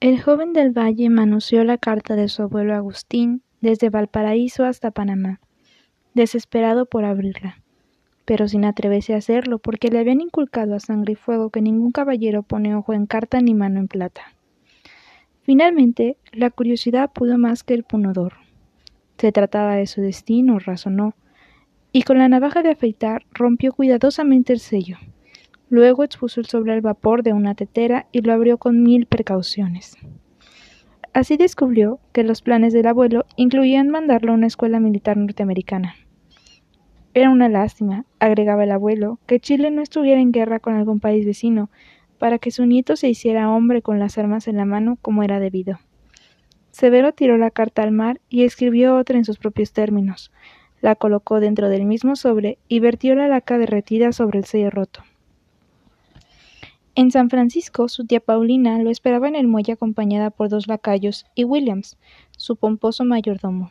El joven del valle manoseó la carta de su abuelo Agustín desde Valparaíso hasta Panamá, desesperado por abrirla, pero sin atreverse a hacerlo porque le habían inculcado a sangre y fuego que ningún caballero pone ojo en carta ni mano en plata. Finalmente, la curiosidad pudo más que el punodor. Se trataba de su destino, razonó, y con la navaja de afeitar rompió cuidadosamente el sello. Luego expuso el sobre al vapor de una tetera y lo abrió con mil precauciones. Así descubrió que los planes del abuelo incluían mandarlo a una escuela militar norteamericana. Era una lástima, agregaba el abuelo, que Chile no estuviera en guerra con algún país vecino, para que su nieto se hiciera hombre con las armas en la mano como era debido. Severo tiró la carta al mar y escribió otra en sus propios términos. La colocó dentro del mismo sobre y vertió la laca derretida sobre el sello roto. En San Francisco, su tía Paulina lo esperaba en el muelle acompañada por dos lacayos y Williams, su pomposo mayordomo.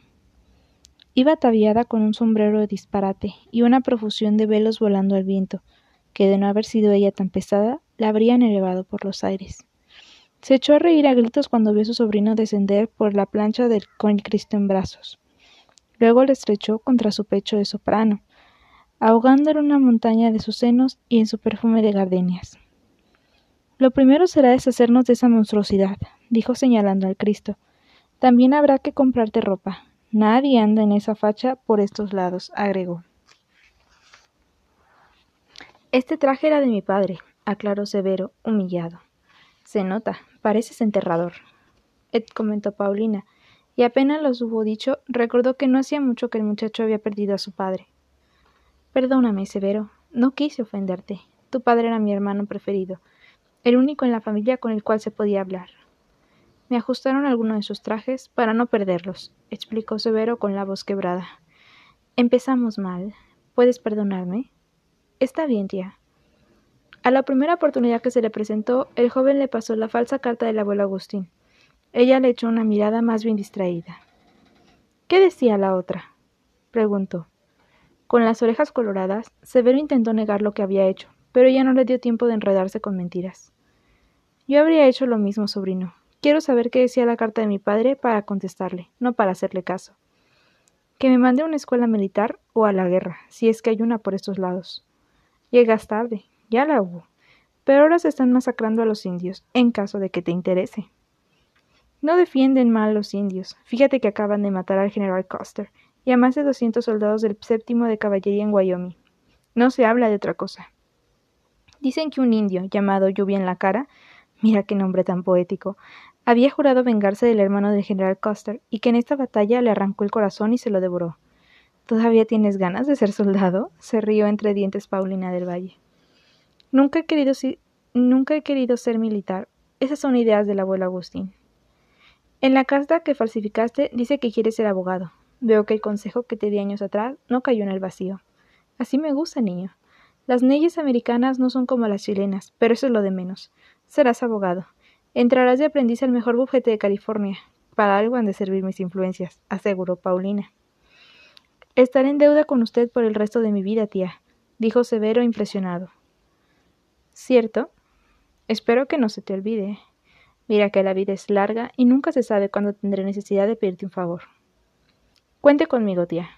Iba ataviada con un sombrero de disparate y una profusión de velos volando al viento, que de no haber sido ella tan pesada, la habrían elevado por los aires. Se echó a reír a gritos cuando vio a su sobrino descender por la plancha del, con el Cristo en brazos. Luego le estrechó contra su pecho de soprano, ahogándole una montaña de sus senos y en su perfume de gardenias. Lo primero será deshacernos de esa monstruosidad, dijo señalando al Cristo. También habrá que comprarte ropa. Nadie anda en esa facha por estos lados, agregó. Este traje era de mi padre, aclaró Severo, humillado. Se nota, pareces enterrador. Ed comentó Paulina, y apenas los hubo dicho, recordó que no hacía mucho que el muchacho había perdido a su padre. Perdóname, Severo, no quise ofenderte. Tu padre era mi hermano preferido, el único en la familia con el cual se podía hablar. Me ajustaron algunos de sus trajes para no perderlos, explicó Severo con la voz quebrada. Empezamos mal. ¿Puedes perdonarme? Está bien, tía. A la primera oportunidad que se le presentó, el joven le pasó la falsa carta del abuelo Agustín. Ella le echó una mirada más bien distraída. ¿Qué decía la otra? preguntó. Con las orejas coloradas, Severo intentó negar lo que había hecho, pero ella no le dio tiempo de enredarse con mentiras. Yo habría hecho lo mismo, sobrino. Quiero saber qué decía la carta de mi padre para contestarle, no para hacerle caso. Que me mande a una escuela militar o a la guerra, si es que hay una por estos lados. Llegas tarde, ya la hubo. Pero ahora se están masacrando a los indios, en caso de que te interese. No defienden mal los indios. Fíjate que acaban de matar al general Custer y a más de doscientos soldados del séptimo de caballería en Wyoming. No se habla de otra cosa. Dicen que un indio, llamado Lluvia en la cara, mira qué nombre tan poético, había jurado vengarse del hermano del general Custer y que en esta batalla le arrancó el corazón y se lo devoró. ¿Todavía tienes ganas de ser soldado? se rió entre dientes Paulina del Valle. Nunca he querido, nunca he querido ser militar. Esas son ideas del abuelo Agustín. En la carta que falsificaste dice que quieres ser abogado. Veo que el consejo que te di años atrás no cayó en el vacío. Así me gusta, niño. Las leyes americanas no son como las chilenas, pero eso es lo de menos. Serás abogado. Entrarás de aprendiz al mejor bufete de California. Para algo han de servir mis influencias, aseguró Paulina. Estaré en deuda con usted por el resto de mi vida, tía, dijo Severo impresionado. ¿Cierto? Espero que no se te olvide. Mira que la vida es larga y nunca se sabe cuándo tendré necesidad de pedirte un favor. Cuente conmigo, tía.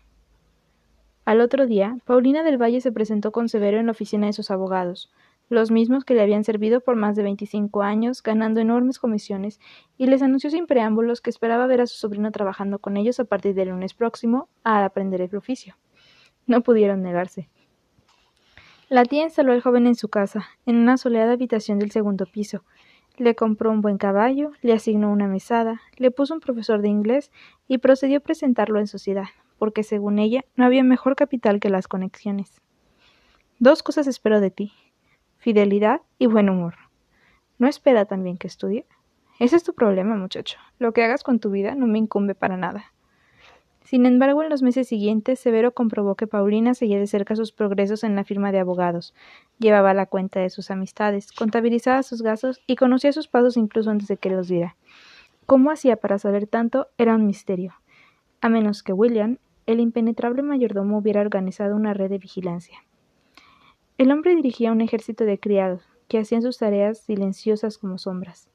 Al otro día, Paulina del Valle se presentó con Severo en la oficina de sus abogados, los mismos que le habían servido por más de veinticinco años, ganando enormes comisiones, y les anunció sin preámbulos que esperaba ver a su sobrino trabajando con ellos a partir del lunes próximo a aprender el oficio. No pudieron negarse. La tía instaló al joven en su casa, en una soleada habitación del segundo piso. Le compró un buen caballo, le asignó una mesada, le puso un profesor de inglés y procedió a presentarlo en sociedad, porque según ella no había mejor capital que las conexiones. Dos cosas espero de ti fidelidad y buen humor. ¿No espera también que estudie? Ese es tu problema, muchacho. Lo que hagas con tu vida no me incumbe para nada. Sin embargo, en los meses siguientes, Severo comprobó que Paulina seguía de cerca sus progresos en la firma de abogados, llevaba la cuenta de sus amistades, contabilizaba sus gastos y conocía sus pasos incluso antes de que los diera. ¿Cómo hacía para saber tanto? Era un misterio. A menos que William, el impenetrable mayordomo hubiera organizado una red de vigilancia. El hombre dirigía un ejército de criados, que hacían sus tareas silenciosas como sombras.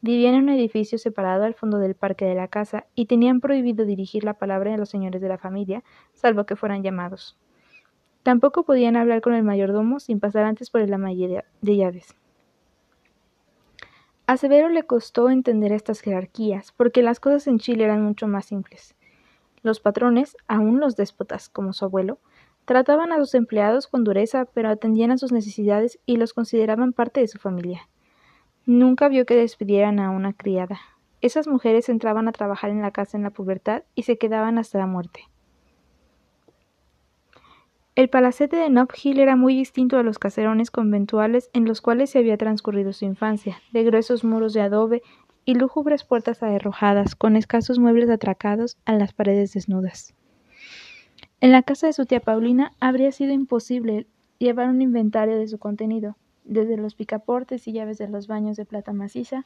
Vivían en un edificio separado al fondo del parque de la casa y tenían prohibido dirigir la palabra a los señores de la familia, salvo que fueran llamados. Tampoco podían hablar con el mayordomo sin pasar antes por el ama de llaves. A Severo le costó entender estas jerarquías, porque las cosas en Chile eran mucho más simples. Los patrones, aun los déspotas, como su abuelo, trataban a sus empleados con dureza, pero atendían a sus necesidades y los consideraban parte de su familia. Nunca vio que despidieran a una criada. Esas mujeres entraban a trabajar en la casa en la pubertad y se quedaban hasta la muerte. El palacete de Nob Hill era muy distinto a los caserones conventuales en los cuales se había transcurrido su infancia, de gruesos muros de adobe y lúgubres puertas arrojadas, con escasos muebles atracados a las paredes desnudas. En la casa de su tía Paulina habría sido imposible llevar un inventario de su contenido, desde los picaportes y llaves de los baños de plata maciza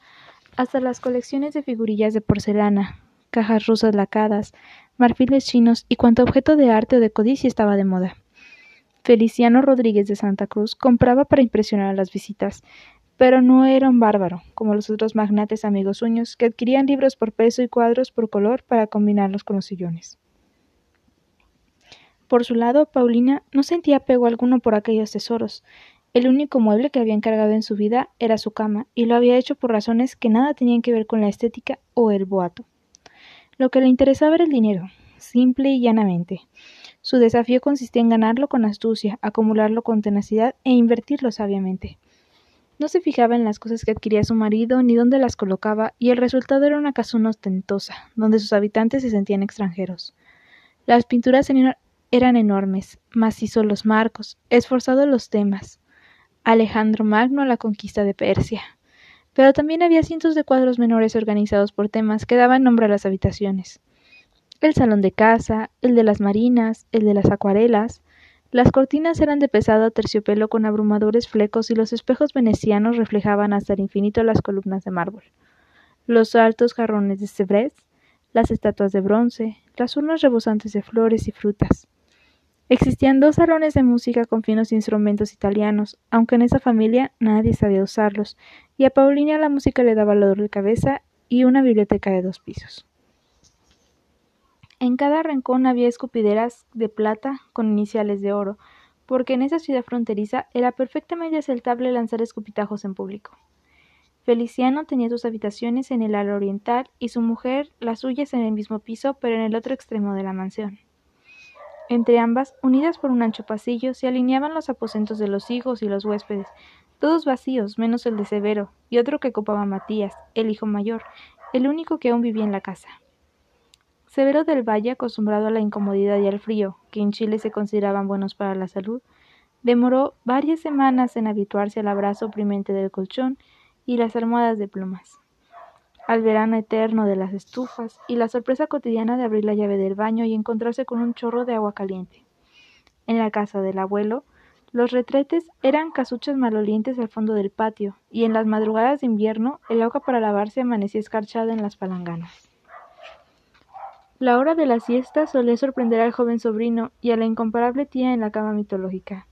hasta las colecciones de figurillas de porcelana, cajas rusas lacadas, marfiles chinos y cuanto objeto de arte o de codicia estaba de moda. Feliciano Rodríguez de Santa Cruz compraba para impresionar a las visitas, pero no era un bárbaro, como los otros magnates amigos suyos, que adquirían libros por peso y cuadros por color para combinarlos con los sillones. Por su lado, Paulina no sentía apego alguno por aquellos tesoros. El único mueble que había encargado en su vida era su cama, y lo había hecho por razones que nada tenían que ver con la estética o el boato. Lo que le interesaba era el dinero, simple y llanamente. Su desafío consistía en ganarlo con astucia, acumularlo con tenacidad e invertirlo sabiamente. No se fijaba en las cosas que adquiría su marido ni dónde las colocaba, y el resultado era una casona ostentosa, donde sus habitantes se sentían extranjeros. Las pinturas eran enormes, macizos los marcos, esforzados los temas. Alejandro Magno a la conquista de Persia. Pero también había cientos de cuadros menores organizados por temas que daban nombre a las habitaciones el salón de casa, el de las marinas, el de las acuarelas. Las cortinas eran de pesado terciopelo con abrumadores flecos y los espejos venecianos reflejaban hasta el infinito las columnas de mármol. Los altos jarrones de Sevres, las estatuas de bronce, las urnas rebosantes de flores y frutas. Existían dos salones de música con finos instrumentos italianos, aunque en esa familia nadie sabía usarlos, y a Paulina la música le daba dolor de cabeza y una biblioteca de dos pisos. En cada rincón había escupideras de plata con iniciales de oro, porque en esa ciudad fronteriza era perfectamente aceptable lanzar escupitajos en público. Feliciano tenía sus habitaciones en el ala oriental y su mujer las suyas en el mismo piso, pero en el otro extremo de la mansión. Entre ambas, unidas por un ancho pasillo, se alineaban los aposentos de los hijos y los huéspedes, todos vacíos, menos el de Severo, y otro que ocupaba Matías, el hijo mayor, el único que aún vivía en la casa. Severo del Valle, acostumbrado a la incomodidad y al frío, que en Chile se consideraban buenos para la salud, demoró varias semanas en habituarse al abrazo oprimente del colchón y las almohadas de plumas, al verano eterno de las estufas y la sorpresa cotidiana de abrir la llave del baño y encontrarse con un chorro de agua caliente. En la casa del abuelo, los retretes eran casuchas malolientes al fondo del patio, y en las madrugadas de invierno el agua para lavarse amanecía escarchada en las palanganas. La hora de la siesta solía sorprender al joven sobrino y a la incomparable tía en la cama mitológica,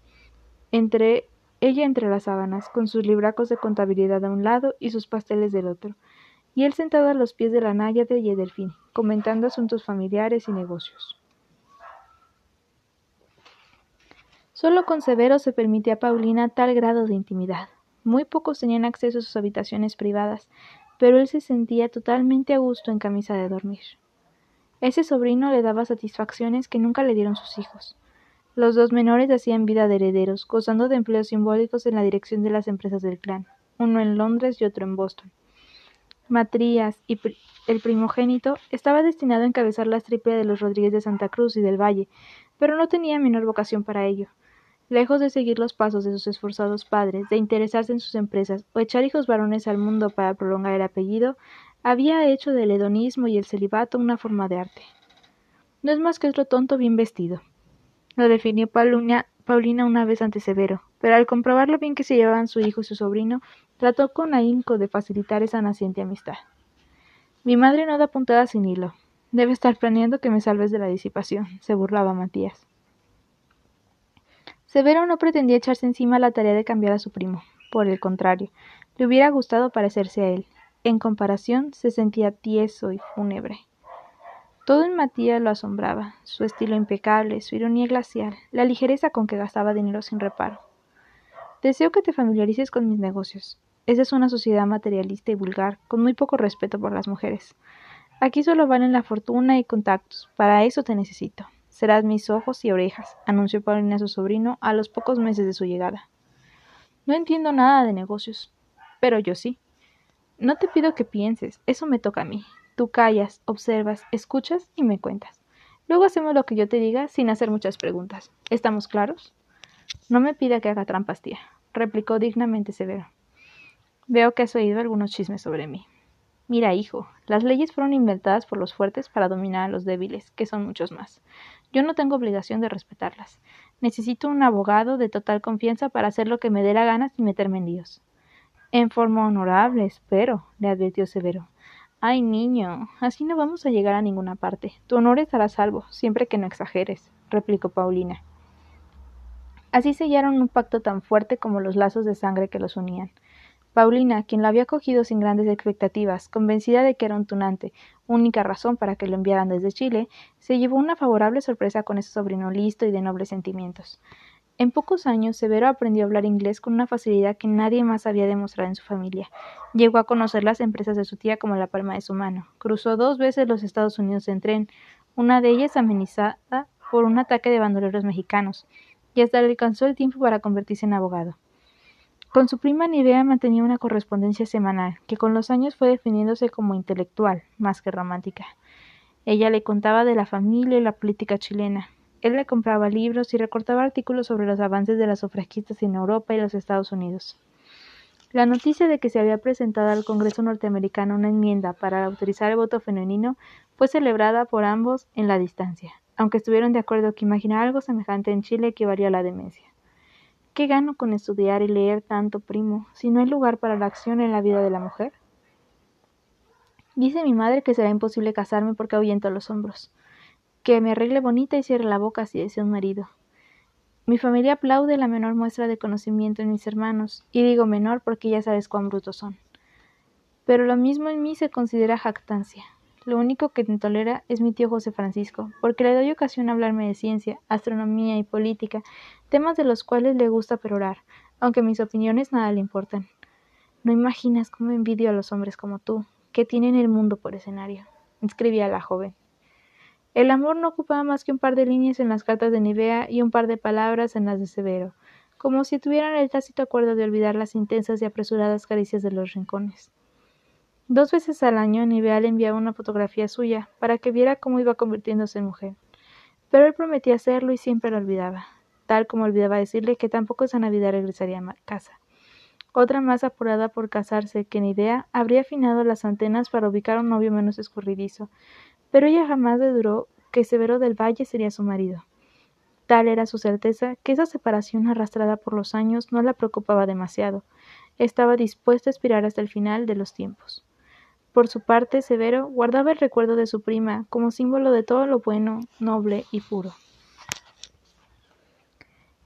entre ella entre las sábanas, con sus libracos de contabilidad a un lado y sus pasteles del otro, y él sentado a los pies de la náyade y Edelfín, comentando asuntos familiares y negocios. Solo con Severo se permitía a Paulina tal grado de intimidad. Muy pocos tenían acceso a sus habitaciones privadas, pero él se sentía totalmente a gusto en camisa de dormir. Ese sobrino le daba satisfacciones que nunca le dieron sus hijos. Los dos menores hacían vida de herederos, gozando de empleos simbólicos en la dirección de las empresas del clan, uno en Londres y otro en Boston. Matrías, y el primogénito, estaba destinado a encabezar la triples de los Rodríguez de Santa Cruz y del Valle, pero no tenía menor vocación para ello. Lejos de seguir los pasos de sus esforzados padres, de interesarse en sus empresas o echar hijos varones al mundo para prolongar el apellido, había hecho del hedonismo y el celibato una forma de arte. No es más que otro tonto bien vestido. Lo definió Paulina, Paulina una vez ante Severo, pero al comprobar lo bien que se llevaban su hijo y su sobrino, trató con ahínco de facilitar esa naciente amistad. Mi madre no da puntada sin hilo. Debe estar planeando que me salves de la disipación, se burlaba Matías. Severo no pretendía echarse encima la tarea de cambiar a su primo. Por el contrario, le hubiera gustado parecerse a él, en comparación, se sentía tieso y fúnebre. Todo en Matías lo asombraba, su estilo impecable, su ironía glacial, la ligereza con que gastaba dinero sin reparo. Deseo que te familiarices con mis negocios. Esa es una sociedad materialista y vulgar, con muy poco respeto por las mujeres. Aquí solo valen la fortuna y contactos. Para eso te necesito. Serás mis ojos y orejas, anunció Paulina a su sobrino a los pocos meses de su llegada. No entiendo nada de negocios, pero yo sí. No te pido que pienses, eso me toca a mí. Tú callas, observas, escuchas y me cuentas. Luego hacemos lo que yo te diga sin hacer muchas preguntas. ¿Estamos claros? No me pida que haga trampas, tía, replicó dignamente Severo. Veo que has oído algunos chismes sobre mí. Mira, hijo, las leyes fueron inventadas por los fuertes para dominar a los débiles, que son muchos más. Yo no tengo obligación de respetarlas. Necesito un abogado de total confianza para hacer lo que me dé la gana sin meterme en líos. En forma honorable, espero, le advirtió Severo. Ay, niño, así no vamos a llegar a ninguna parte. Tu honor estará salvo, siempre que no exageres, replicó Paulina. Así sellaron un pacto tan fuerte como los lazos de sangre que los unían. Paulina, quien lo había cogido sin grandes expectativas, convencida de que era un tunante, única razón para que lo enviaran desde Chile, se llevó una favorable sorpresa con ese sobrino listo y de nobles sentimientos. En pocos años, Severo aprendió a hablar inglés con una facilidad que nadie más había demostrado en su familia. Llegó a conocer las empresas de su tía como la palma de su mano. Cruzó dos veces los Estados Unidos en tren, una de ellas amenizada por un ataque de bandoleros mexicanos, y hasta le alcanzó el tiempo para convertirse en abogado. Con su prima Nivea mantenía una correspondencia semanal, que con los años fue definiéndose como intelectual, más que romántica. Ella le contaba de la familia y la política chilena, él le compraba libros y recortaba artículos sobre los avances de las sufragistas en Europa y los Estados Unidos. La noticia de que se había presentado al Congreso norteamericano una enmienda para autorizar el voto femenino fue celebrada por ambos en la distancia, aunque estuvieron de acuerdo que imaginar algo semejante en Chile equivalía a la demencia. ¿Qué gano con estudiar y leer tanto, primo, si no hay lugar para la acción en la vida de la mujer? Dice mi madre que será imposible casarme porque ahuyento los hombros que me arregle bonita y cierre la boca si deseo un marido. Mi familia aplaude la menor muestra de conocimiento en mis hermanos, y digo menor porque ya sabes cuán brutos son. Pero lo mismo en mí se considera jactancia. Lo único que me tolera es mi tío José Francisco, porque le doy ocasión a hablarme de ciencia, astronomía y política, temas de los cuales le gusta perorar, aunque mis opiniones nada le importan. No imaginas cómo envidio a los hombres como tú, que tienen el mundo por escenario, escribía la joven. El amor no ocupaba más que un par de líneas en las cartas de Nivea y un par de palabras en las de Severo, como si tuvieran el tácito acuerdo de olvidar las intensas y apresuradas caricias de los rincones. Dos veces al año Nivea le enviaba una fotografía suya para que viera cómo iba convirtiéndose en mujer. Pero él prometía hacerlo y siempre lo olvidaba, tal como olvidaba decirle que tampoco esa Navidad regresaría a casa. Otra más apurada por casarse que Nivea habría afinado las antenas para ubicar un novio menos escurridizo, pero ella jamás le duró que Severo del Valle sería su marido. Tal era su certeza que esa separación arrastrada por los años no la preocupaba demasiado. Estaba dispuesta a aspirar hasta el final de los tiempos. Por su parte, Severo guardaba el recuerdo de su prima como símbolo de todo lo bueno, noble y puro.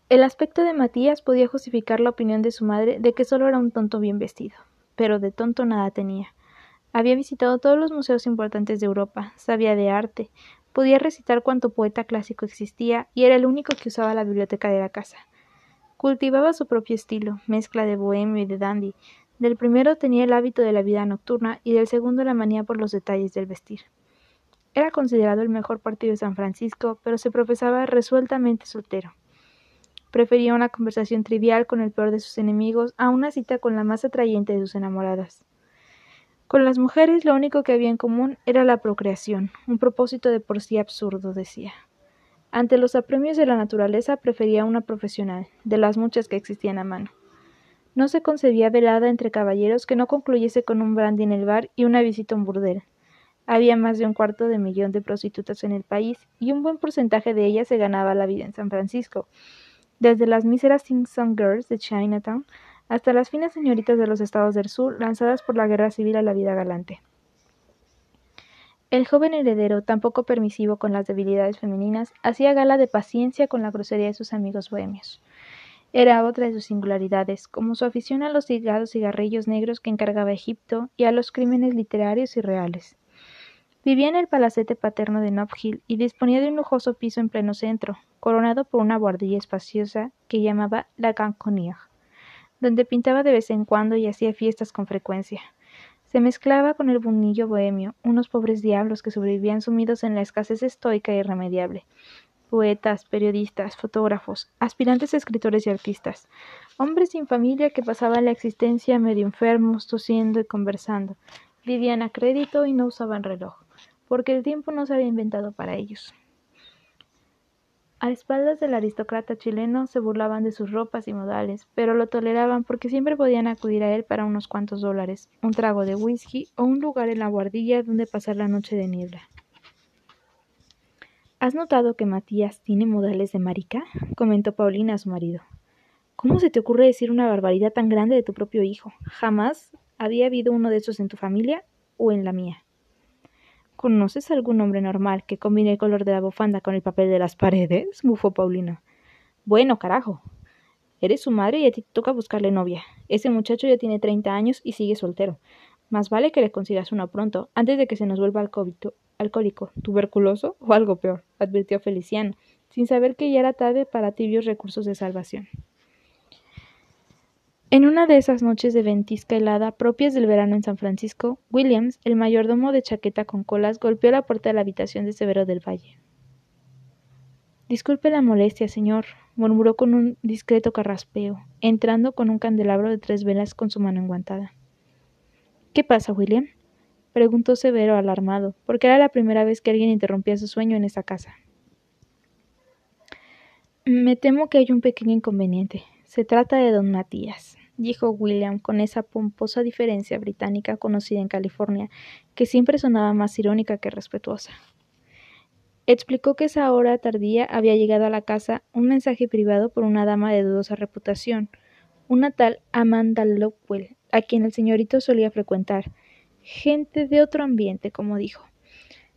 El aspecto de Matías podía justificar la opinión de su madre de que solo era un tonto bien vestido, pero de tonto nada tenía. Había visitado todos los museos importantes de Europa, sabía de arte, podía recitar cuanto poeta clásico existía y era el único que usaba la biblioteca de la casa. Cultivaba su propio estilo, mezcla de bohemio y de dandy. Del primero tenía el hábito de la vida nocturna y del segundo la manía por los detalles del vestir. Era considerado el mejor partido de San Francisco, pero se profesaba resueltamente soltero. Prefería una conversación trivial con el peor de sus enemigos a una cita con la más atrayente de sus enamoradas. Con las mujeres lo único que había en común era la procreación, un propósito de por sí absurdo, decía. Ante los apremios de la naturaleza prefería una profesional, de las muchas que existían a mano. No se concebía velada entre caballeros que no concluyese con un brandy en el bar y una visita a un burdel. Había más de un cuarto de millón de prostitutas en el país y un buen porcentaje de ellas se ganaba la vida en San Francisco, desde las míseras Sing Song Girls de Chinatown hasta las finas señoritas de los estados del sur lanzadas por la guerra civil a la vida galante. El joven heredero, tan poco permisivo con las debilidades femeninas, hacía gala de paciencia con la grosería de sus amigos bohemios. era otra de sus singularidades, como su afición a los cigarros cigarrillos negros que encargaba Egipto y a los crímenes literarios y reales. Vivía en el palacete paterno de Nob Hill y disponía de un lujoso piso en pleno centro, coronado por una guardilla espaciosa que llamaba la Ganconnière, donde pintaba de vez en cuando y hacía fiestas con frecuencia. Se mezclaba con el bunillo bohemio, unos pobres diablos que sobrevivían sumidos en la escasez estoica e irremediable. Poetas, periodistas, fotógrafos, aspirantes escritores y artistas, hombres sin familia que pasaban la existencia medio enfermos, tosiendo y conversando, vivían a crédito y no usaban reloj porque el tiempo no se había inventado para ellos. A espaldas del aristócrata chileno se burlaban de sus ropas y modales, pero lo toleraban porque siempre podían acudir a él para unos cuantos dólares, un trago de whisky o un lugar en la guardilla donde pasar la noche de niebla. ¿Has notado que Matías tiene modales de marica? comentó Paulina a su marido. ¿Cómo se te ocurre decir una barbaridad tan grande de tu propio hijo? Jamás había habido uno de esos en tu familia o en la mía. ¿Conoces algún hombre normal que combine el color de la bufanda con el papel de las paredes? bufó Paulina. Bueno, carajo. Eres su madre y a ti te toca buscarle novia. Ese muchacho ya tiene treinta años y sigue soltero. Más vale que le consigas uno pronto, antes de que se nos vuelva alcohólico, tuberculoso o algo peor, advirtió Feliciano, sin saber que ya era tarde para tibios recursos de salvación. En una de esas noches de ventisca helada propias del verano en San Francisco, Williams, el mayordomo de chaqueta con colas, golpeó la puerta de la habitación de Severo del Valle. Disculpe la molestia, señor, murmuró con un discreto carraspeo, entrando con un candelabro de tres velas con su mano enguantada. ¿Qué pasa, William? preguntó Severo alarmado, porque era la primera vez que alguien interrumpía su sueño en esa casa. Me temo que hay un pequeño inconveniente. Se trata de don Matías dijo William con esa pomposa diferencia británica conocida en California, que siempre sonaba más irónica que respetuosa. Explicó que esa hora tardía había llegado a la casa un mensaje privado por una dama de dudosa reputación, una tal Amanda Lockwell, a quien el señorito solía frecuentar. Gente de otro ambiente, como dijo.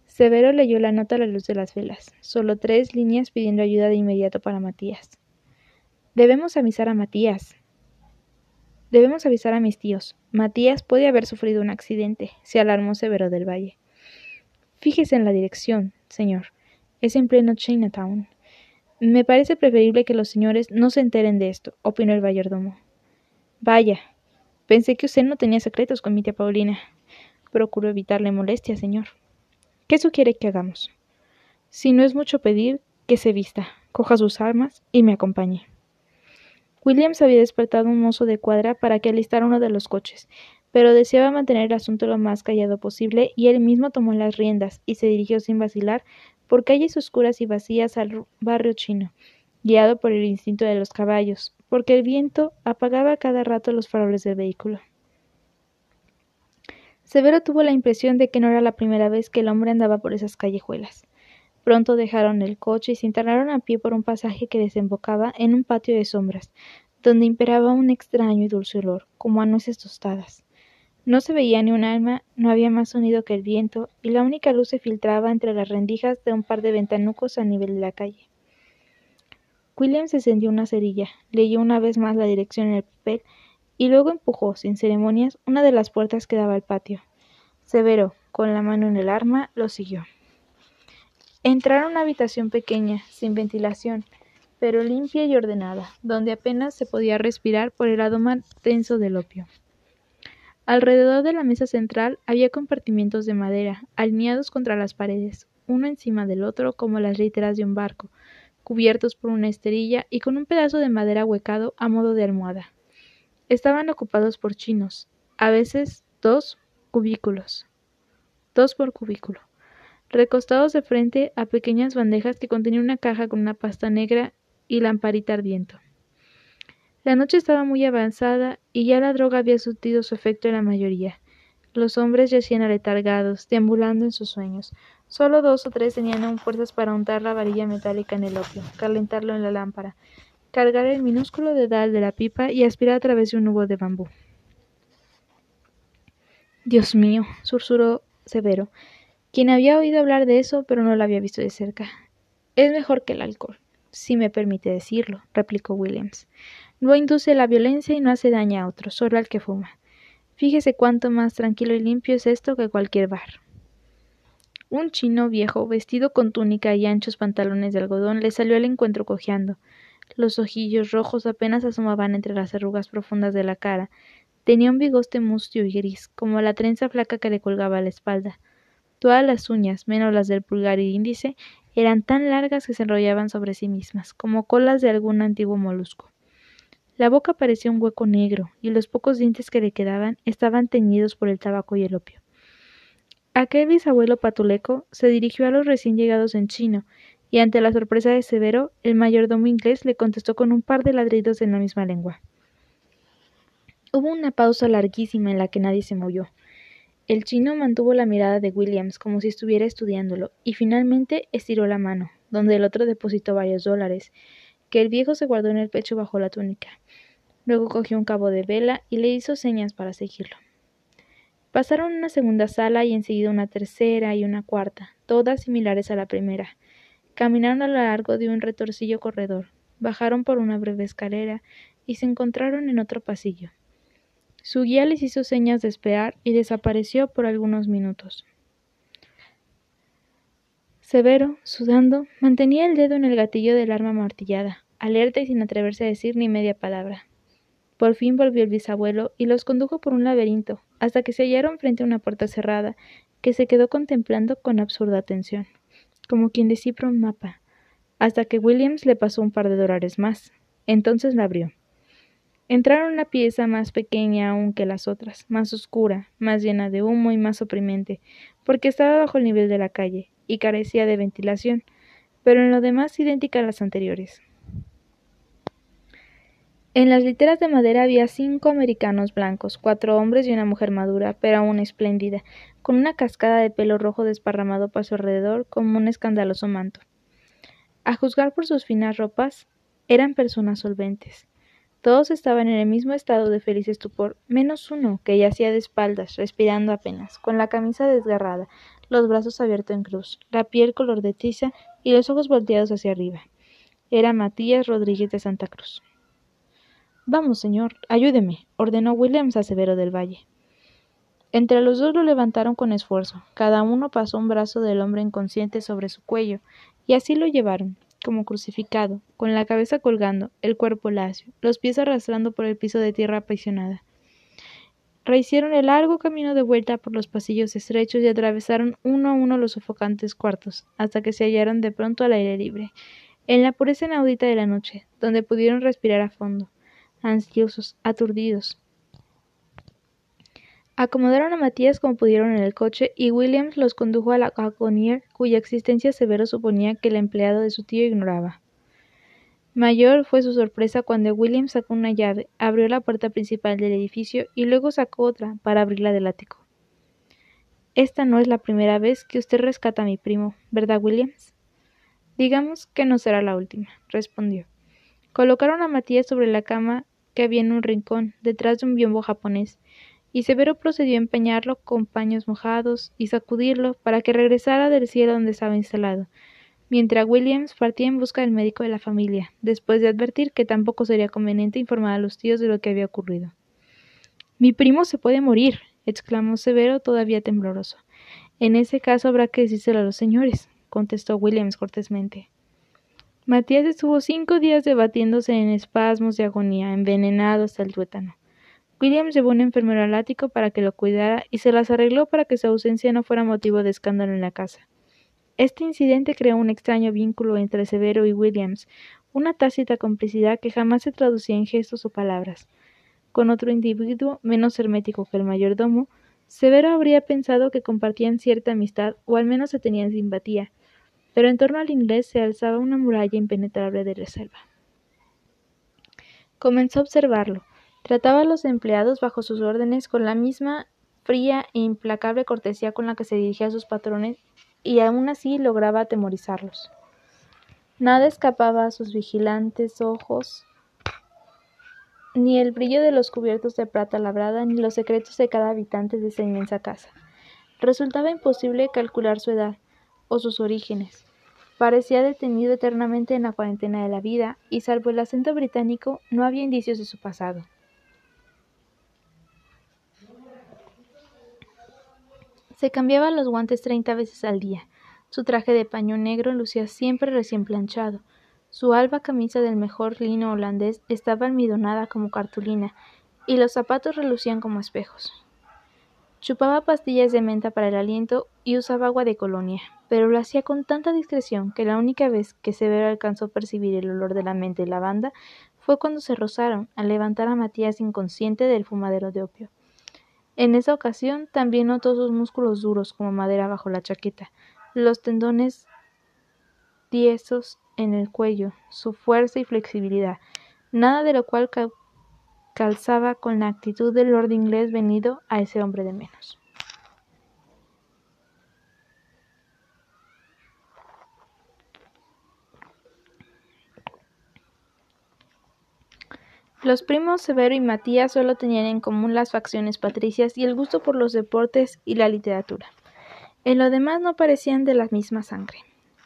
Severo leyó la nota a la luz de las velas, solo tres líneas pidiendo ayuda de inmediato para Matías. Debemos avisar a Matías, Debemos avisar a mis tíos. Matías puede haber sufrido un accidente, se alarmó Severo del Valle. Fíjese en la dirección, señor. Es en pleno Chinatown. Me parece preferible que los señores no se enteren de esto, opinó el mayordomo. Vaya, pensé que usted no tenía secretos con mi tía Paulina. Procuro evitarle molestia, señor. ¿Qué sugiere que hagamos? Si no es mucho pedir, que se vista, coja sus armas y me acompañe. Williams había despertado un mozo de cuadra para que alistara uno de los coches, pero deseaba mantener el asunto lo más callado posible y él mismo tomó las riendas y se dirigió sin vacilar por calles oscuras y vacías al barrio chino, guiado por el instinto de los caballos, porque el viento apagaba cada rato los faroles del vehículo. Severo tuvo la impresión de que no era la primera vez que el hombre andaba por esas callejuelas. Pronto dejaron el coche y se internaron a pie por un pasaje que desembocaba en un patio de sombras, donde imperaba un extraño y dulce olor, como a nueces tostadas. No se veía ni un alma, no había más sonido que el viento, y la única luz se filtraba entre las rendijas de un par de ventanucos a nivel de la calle. William se encendió una cerilla, leyó una vez más la dirección en el papel y luego empujó, sin ceremonias, una de las puertas que daba al patio. Severo, con la mano en el arma, lo siguió. Entraron a una habitación pequeña, sin ventilación, pero limpia y ordenada, donde apenas se podía respirar por el aroma tenso del opio. Alrededor de la mesa central había compartimientos de madera, alineados contra las paredes, uno encima del otro como las literas de un barco, cubiertos por una esterilla y con un pedazo de madera huecado a modo de almohada. Estaban ocupados por chinos, a veces dos cubículos, dos por cubículo recostados de frente a pequeñas bandejas que contenían una caja con una pasta negra y lamparita ardiendo. La noche estaba muy avanzada y ya la droga había surtido su efecto en la mayoría. Los hombres yacían aletargados, deambulando en sus sueños. Solo dos o tres tenían aún fuerzas para untar la varilla metálica en el opio, calentarlo en la lámpara, cargar el minúsculo dedal de la pipa y aspirar a través de un nubo de bambú. Dios mío, susurró Severo, quien había oído hablar de eso pero no lo había visto de cerca. Es mejor que el alcohol. si me permite decirlo, replicó Williams. No induce la violencia y no hace daño a otro, solo al que fuma. Fíjese cuánto más tranquilo y limpio es esto que cualquier bar. Un chino viejo, vestido con túnica y anchos pantalones de algodón, le salió al encuentro cojeando. Los ojillos rojos apenas asomaban entre las arrugas profundas de la cara. Tenía un bigote mustio y gris, como la trenza flaca que le colgaba a la espalda. Todas las uñas, menos las del pulgar y índice, eran tan largas que se enrollaban sobre sí mismas, como colas de algún antiguo molusco. La boca parecía un hueco negro, y los pocos dientes que le quedaban estaban teñidos por el tabaco y el opio. Aquel bisabuelo patuleco se dirigió a los recién llegados en chino, y ante la sorpresa de Severo, el mayordomo inglés le contestó con un par de ladridos en la misma lengua. Hubo una pausa larguísima en la que nadie se movió. El chino mantuvo la mirada de Williams como si estuviera estudiándolo, y finalmente estiró la mano, donde el otro depositó varios dólares, que el viejo se guardó en el pecho bajo la túnica. Luego cogió un cabo de vela y le hizo señas para seguirlo. Pasaron una segunda sala y enseguida una tercera y una cuarta, todas similares a la primera. Caminaron a lo largo de un retorcillo corredor, bajaron por una breve escalera y se encontraron en otro pasillo. Su guía les hizo señas de esperar y desapareció por algunos minutos. Severo, sudando, mantenía el dedo en el gatillo del arma martillada, alerta y sin atreverse a decir ni media palabra. Por fin volvió el bisabuelo y los condujo por un laberinto, hasta que se hallaron frente a una puerta cerrada, que se quedó contemplando con absurda atención, como quien descifra un mapa, hasta que Williams le pasó un par de dólares más. Entonces la abrió. Entraron en una pieza más pequeña aún que las otras, más oscura, más llena de humo y más oprimente, porque estaba bajo el nivel de la calle y carecía de ventilación, pero en lo demás idéntica a las anteriores. En las literas de madera había cinco americanos blancos, cuatro hombres y una mujer madura, pero aún espléndida, con una cascada de pelo rojo desparramado por su alrededor como un escandaloso manto. A juzgar por sus finas ropas, eran personas solventes. Todos estaban en el mismo estado de feliz estupor, menos uno, que yacía de espaldas, respirando apenas, con la camisa desgarrada, los brazos abiertos en cruz, la piel color de tiza y los ojos volteados hacia arriba. Era Matías Rodríguez de Santa Cruz. Vamos, señor, ayúdeme, ordenó Williams a Severo del Valle. Entre los dos lo levantaron con esfuerzo. Cada uno pasó un brazo del hombre inconsciente sobre su cuello, y así lo llevaron, como crucificado, con la cabeza colgando, el cuerpo lacio, los pies arrastrando por el piso de tierra apasionada. Rehicieron el largo camino de vuelta por los pasillos estrechos y atravesaron uno a uno los sofocantes cuartos, hasta que se hallaron de pronto al aire libre, en la pureza inaudita de la noche, donde pudieron respirar a fondo, ansiosos, aturdidos, Acomodaron a Matías como pudieron en el coche y Williams los condujo a la Cagonier, cuya existencia Severo suponía que el empleado de su tío ignoraba. Mayor fue su sorpresa cuando Williams sacó una llave, abrió la puerta principal del edificio y luego sacó otra para abrirla del ático. Esta no es la primera vez que usted rescata a mi primo, ¿verdad, Williams? Digamos que no será la última, respondió. Colocaron a Matías sobre la cama que había en un rincón, detrás de un biombo japonés, y Severo procedió a empeñarlo con paños mojados y sacudirlo para que regresara del cielo donde estaba instalado, mientras Williams partía en busca del médico de la familia, después de advertir que tampoco sería conveniente informar a los tíos de lo que había ocurrido. Mi primo se puede morir, exclamó Severo todavía tembloroso. En ese caso habrá que decírselo a los señores, contestó Williams cortésmente. Matías estuvo cinco días debatiéndose en espasmos de agonía, envenenado hasta el tuétano. Williams llevó un enfermero al ático para que lo cuidara y se las arregló para que su ausencia no fuera motivo de escándalo en la casa. Este incidente creó un extraño vínculo entre Severo y Williams, una tácita complicidad que jamás se traducía en gestos o palabras. Con otro individuo menos hermético que el mayordomo, Severo habría pensado que compartían cierta amistad o al menos se tenían simpatía, pero en torno al inglés se alzaba una muralla impenetrable de reserva. Comenzó a observarlo, Trataba a los empleados bajo sus órdenes con la misma fría e implacable cortesía con la que se dirigía a sus patrones y aun así lograba atemorizarlos. Nada escapaba a sus vigilantes ojos, ni el brillo de los cubiertos de plata labrada, ni los secretos de cada habitante de esa inmensa casa. Resultaba imposible calcular su edad o sus orígenes. Parecía detenido eternamente en la cuarentena de la vida, y salvo el acento británico, no había indicios de su pasado. Se cambiaba los guantes treinta veces al día. Su traje de paño negro lucía siempre recién planchado. Su alba camisa del mejor lino holandés estaba almidonada como cartulina, y los zapatos relucían como espejos. Chupaba pastillas de menta para el aliento y usaba agua de colonia, pero lo hacía con tanta discreción que la única vez que Severo alcanzó a percibir el olor de la menta y lavanda fue cuando se rozaron al levantar a Matías inconsciente del fumadero de opio. En esa ocasión también notó sus músculos duros como madera bajo la chaqueta, los tendones tiesos en el cuello, su fuerza y flexibilidad, nada de lo cual calzaba con la actitud del lord inglés venido a ese hombre de menos. Los primos Severo y Matías solo tenían en común las facciones patricias y el gusto por los deportes y la literatura. En lo demás no parecían de la misma sangre.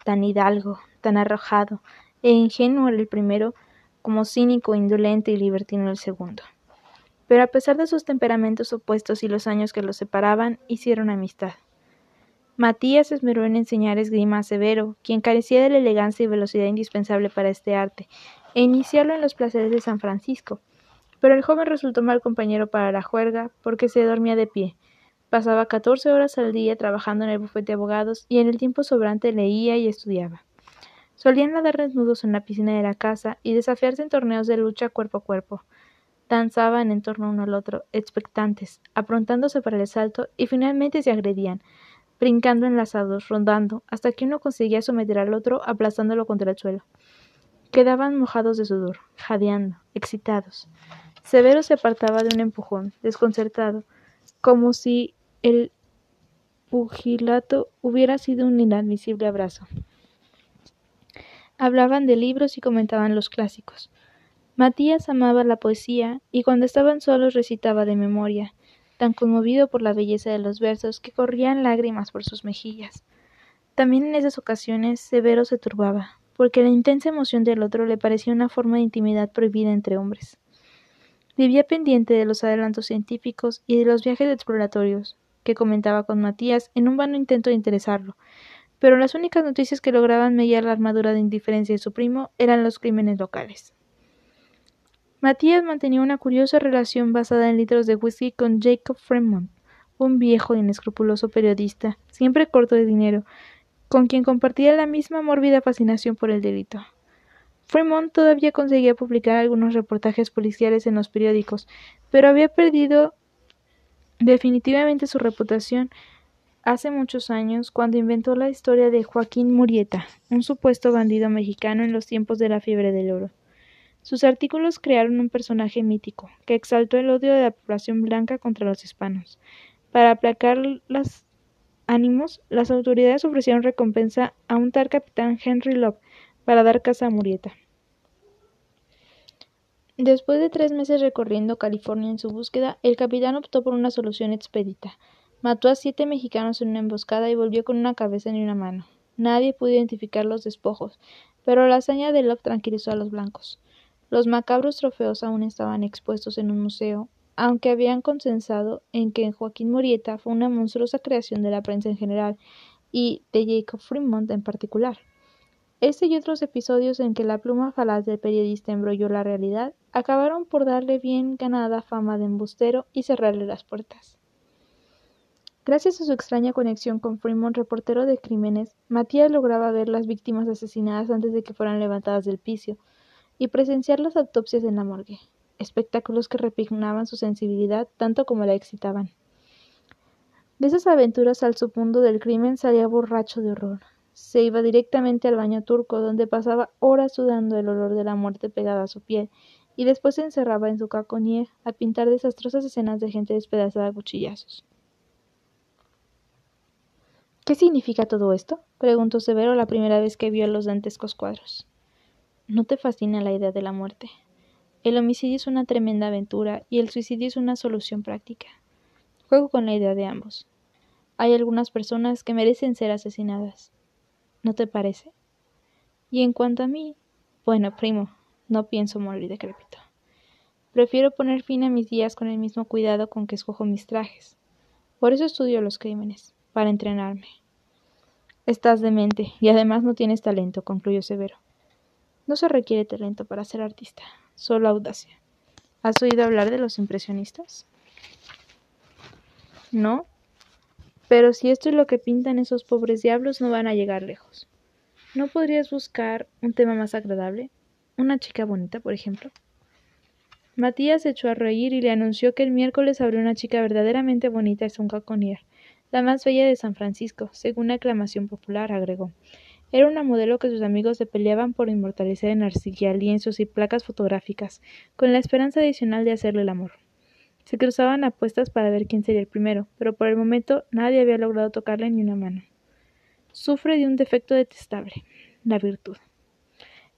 Tan hidalgo, tan arrojado e ingenuo el primero, como cínico, indolente y libertino el segundo. Pero a pesar de sus temperamentos opuestos y los años que los separaban, hicieron amistad. Matías esmeró en enseñar esgrima a Severo, quien carecía de la elegancia y velocidad indispensable para este arte, e iniciarlo en los placeres de San Francisco. Pero el joven resultó mal compañero para la juerga, porque se dormía de pie. Pasaba catorce horas al día trabajando en el bufete de abogados y en el tiempo sobrante leía y estudiaba. Solían nadar desnudos en la piscina de la casa y desafiarse en torneos de lucha cuerpo a cuerpo. Danzaban en torno uno al otro, expectantes, aprontándose para el salto y finalmente se agredían, brincando enlazados, rondando, hasta que uno conseguía someter al otro aplastándolo contra el suelo. Quedaban mojados de sudor, jadeando, excitados. Severo se apartaba de un empujón, desconcertado, como si el pugilato hubiera sido un inadmisible abrazo. Hablaban de libros y comentaban los clásicos. Matías amaba la poesía y cuando estaban solos recitaba de memoria, tan conmovido por la belleza de los versos que corrían lágrimas por sus mejillas. También en esas ocasiones Severo se turbaba, porque la intensa emoción del otro le parecía una forma de intimidad prohibida entre hombres. Vivía pendiente de los adelantos científicos y de los viajes exploratorios, que comentaba con Matías en un vano intento de interesarlo, pero las únicas noticias que lograban mediar la armadura de indiferencia de su primo eran los crímenes locales. Matías mantenía una curiosa relación basada en litros de whisky con Jacob Fremont, un viejo e inescrupuloso periodista, siempre corto de dinero, con quien compartía la misma mórbida fascinación por el delito. Fremont todavía conseguía publicar algunos reportajes policiales en los periódicos, pero había perdido definitivamente su reputación hace muchos años cuando inventó la historia de Joaquín Murieta, un supuesto bandido mexicano en los tiempos de la fiebre del oro. Sus artículos crearon un personaje mítico, que exaltó el odio de la población blanca contra los hispanos. Para aplacar las ánimos, las autoridades ofrecieron recompensa a un tal capitán Henry Love para dar caza a Murieta. Después de tres meses recorriendo California en su búsqueda, el capitán optó por una solución expedita. Mató a siete mexicanos en una emboscada y volvió con una cabeza en una mano. Nadie pudo identificar los despojos, pero la hazaña de Love tranquilizó a los blancos. Los macabros trofeos aún estaban expuestos en un museo, aunque habían consensado en que Joaquín Murieta fue una monstruosa creación de la prensa en general y de Jacob Fremont en particular. Este y otros episodios en que la pluma falaz del periodista embrolló la realidad acabaron por darle bien ganada fama de embustero y cerrarle las puertas. Gracias a su extraña conexión con Fremont, reportero de crímenes, Matías lograba ver las víctimas asesinadas antes de que fueran levantadas del piso y presenciar las autopsias en la morgue espectáculos que repugnaban su sensibilidad tanto como la excitaban. De esas aventuras al submundo del crimen salía borracho de horror. Se iba directamente al baño turco, donde pasaba horas sudando el olor de la muerte pegada a su piel, y después se encerraba en su caconier a pintar desastrosas escenas de gente despedazada a cuchillazos. ¿Qué significa todo esto? preguntó Severo la primera vez que vio los dantescos cuadros. ¿No te fascina la idea de la muerte? El homicidio es una tremenda aventura y el suicidio es una solución práctica. Juego con la idea de ambos. Hay algunas personas que merecen ser asesinadas. ¿No te parece? Y en cuanto a mí, bueno, primo, no pienso morir decrépito. Prefiero poner fin a mis días con el mismo cuidado con que escojo mis trajes. Por eso estudio los crímenes, para entrenarme. Estás demente, y además no tienes talento, concluyó Severo. No se requiere talento para ser artista, solo audacia. ¿Has oído hablar de los impresionistas? No. Pero si esto es lo que pintan esos pobres diablos, no van a llegar lejos. ¿No podrías buscar un tema más agradable? ¿Una chica bonita, por ejemplo? Matías se echó a reír y le anunció que el miércoles habría una chica verdaderamente bonita en Soncaconier, la más bella de San Francisco, según la aclamación popular, agregó. Era una modelo que sus amigos se peleaban por inmortalizar en arcilla, lienzos y placas fotográficas, con la esperanza adicional de hacerle el amor. Se cruzaban apuestas para ver quién sería el primero, pero por el momento nadie había logrado tocarle ni una mano. Sufre de un defecto detestable, la virtud.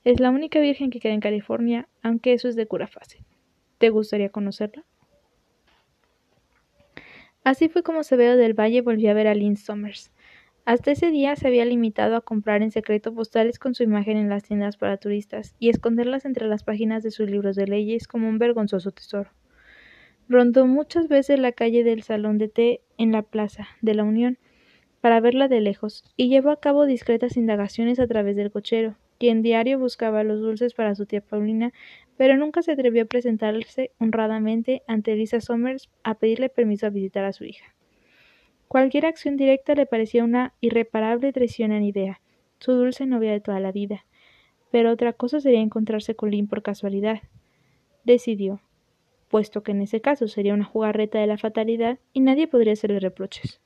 Es la única virgen que queda en California, aunque eso es de cura fácil. ¿Te gustaría conocerla? Así fue como Severo del Valle volvió a ver a Lynn Somers. Hasta ese día se había limitado a comprar en secreto postales con su imagen en las tiendas para turistas y esconderlas entre las páginas de sus libros de leyes como un vergonzoso tesoro. Rondó muchas veces la calle del salón de té en la plaza de la Unión para verla de lejos y llevó a cabo discretas indagaciones a través del cochero, quien diario buscaba los dulces para su tía Paulina, pero nunca se atrevió a presentarse honradamente ante Elisa Somers a pedirle permiso a visitar a su hija. Cualquier acción directa le parecía una irreparable traición a idea, su dulce novia de toda la vida. Pero otra cosa sería encontrarse con Lynn por casualidad. Decidió, puesto que en ese caso sería una jugarreta de la fatalidad y nadie podría hacerle reproches.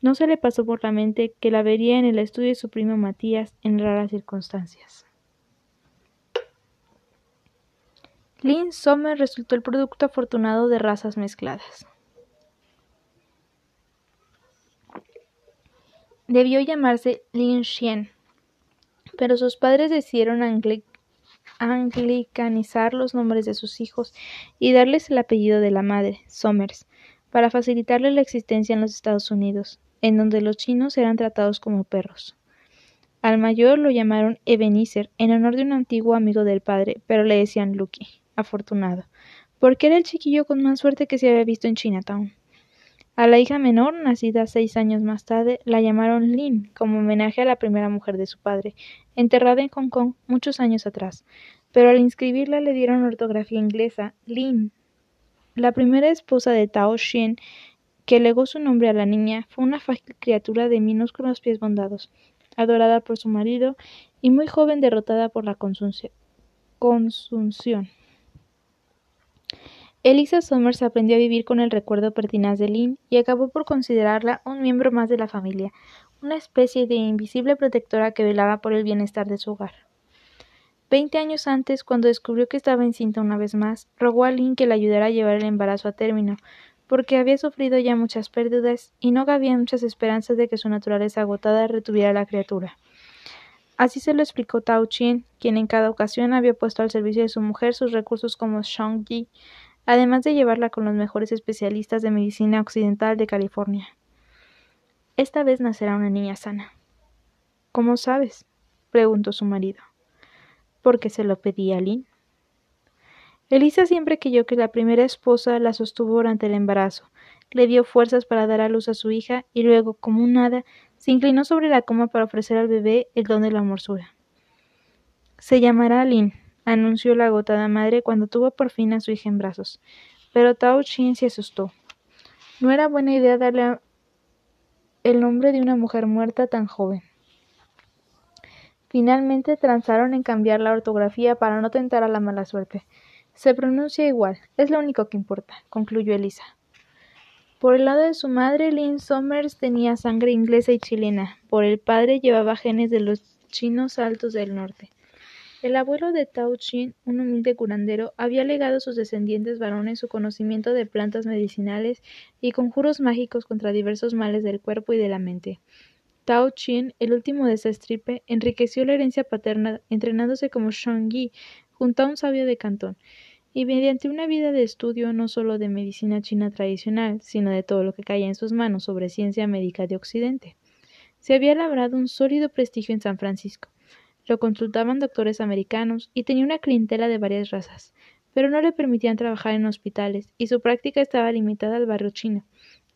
No se le pasó por la mente que la vería en el estudio de su primo Matías en raras circunstancias. Lynn Sommer resultó el producto afortunado de razas mezcladas. Debió llamarse Lin Xian, pero sus padres decidieron anglicanizar los nombres de sus hijos y darles el apellido de la madre, Somers, para facilitarle la existencia en los Estados Unidos, en donde los chinos eran tratados como perros. Al mayor lo llamaron Ebenezer, en honor de un antiguo amigo del padre, pero le decían Lucky, afortunado, porque era el chiquillo con más suerte que se había visto en Chinatown. A la hija menor, nacida seis años más tarde, la llamaron Lin, como homenaje a la primera mujer de su padre, enterrada en Hong Kong muchos años atrás, pero al inscribirla le dieron ortografía inglesa, Lin. La primera esposa de Tao Xin, que legó su nombre a la niña, fue una frágil criatura de minúsculos pies bondados, adorada por su marido y muy joven derrotada por la consunción. Elisa Somers aprendió a vivir con el recuerdo pertinaz de Lynn y acabó por considerarla un miembro más de la familia, una especie de invisible protectora que velaba por el bienestar de su hogar. Veinte años antes, cuando descubrió que estaba encinta una vez más, rogó a Lynn que le ayudara a llevar el embarazo a término, porque había sufrido ya muchas pérdidas y no cabía muchas esperanzas de que su naturaleza agotada retuviera a la criatura. Así se lo explicó Tao Chin, quien en cada ocasión había puesto al servicio de su mujer sus recursos como Shang Yi, además de llevarla con los mejores especialistas de medicina occidental de California. Esta vez nacerá una niña sana. ¿Cómo sabes? preguntó su marido. Porque se lo pedí a Lynn. Elisa siempre creyó que la primera esposa la sostuvo durante el embarazo, le dio fuerzas para dar a luz a su hija y luego, como un hada, se inclinó sobre la cama para ofrecer al bebé el don de la morsura. Se llamará Lynn, anunció la agotada madre cuando tuvo por fin a su hija en brazos. Pero Tao Chin se asustó. No era buena idea darle el nombre de una mujer muerta tan joven. Finalmente transaron en cambiar la ortografía para no tentar a la mala suerte. Se pronuncia igual, es lo único que importa, concluyó Elisa. Por el lado de su madre, Lynn Somers tenía sangre inglesa y chilena. Por el padre llevaba genes de los chinos altos del norte. El abuelo de Tao Chin, un humilde curandero, había legado a sus descendientes varones su conocimiento de plantas medicinales y conjuros mágicos contra diversos males del cuerpo y de la mente. Tao Chin, el último de esa estripe, enriqueció la herencia paterna entrenándose como Yi junto a un sabio de Cantón, y mediante una vida de estudio no solo de medicina china tradicional, sino de todo lo que caía en sus manos sobre ciencia médica de Occidente. Se había labrado un sólido prestigio en San Francisco, Lo consultaban doctores americanos y tenía una clientela de varias razas, pero no le permitían trabajar en hospitales y su práctica estaba limitada al barrio chino,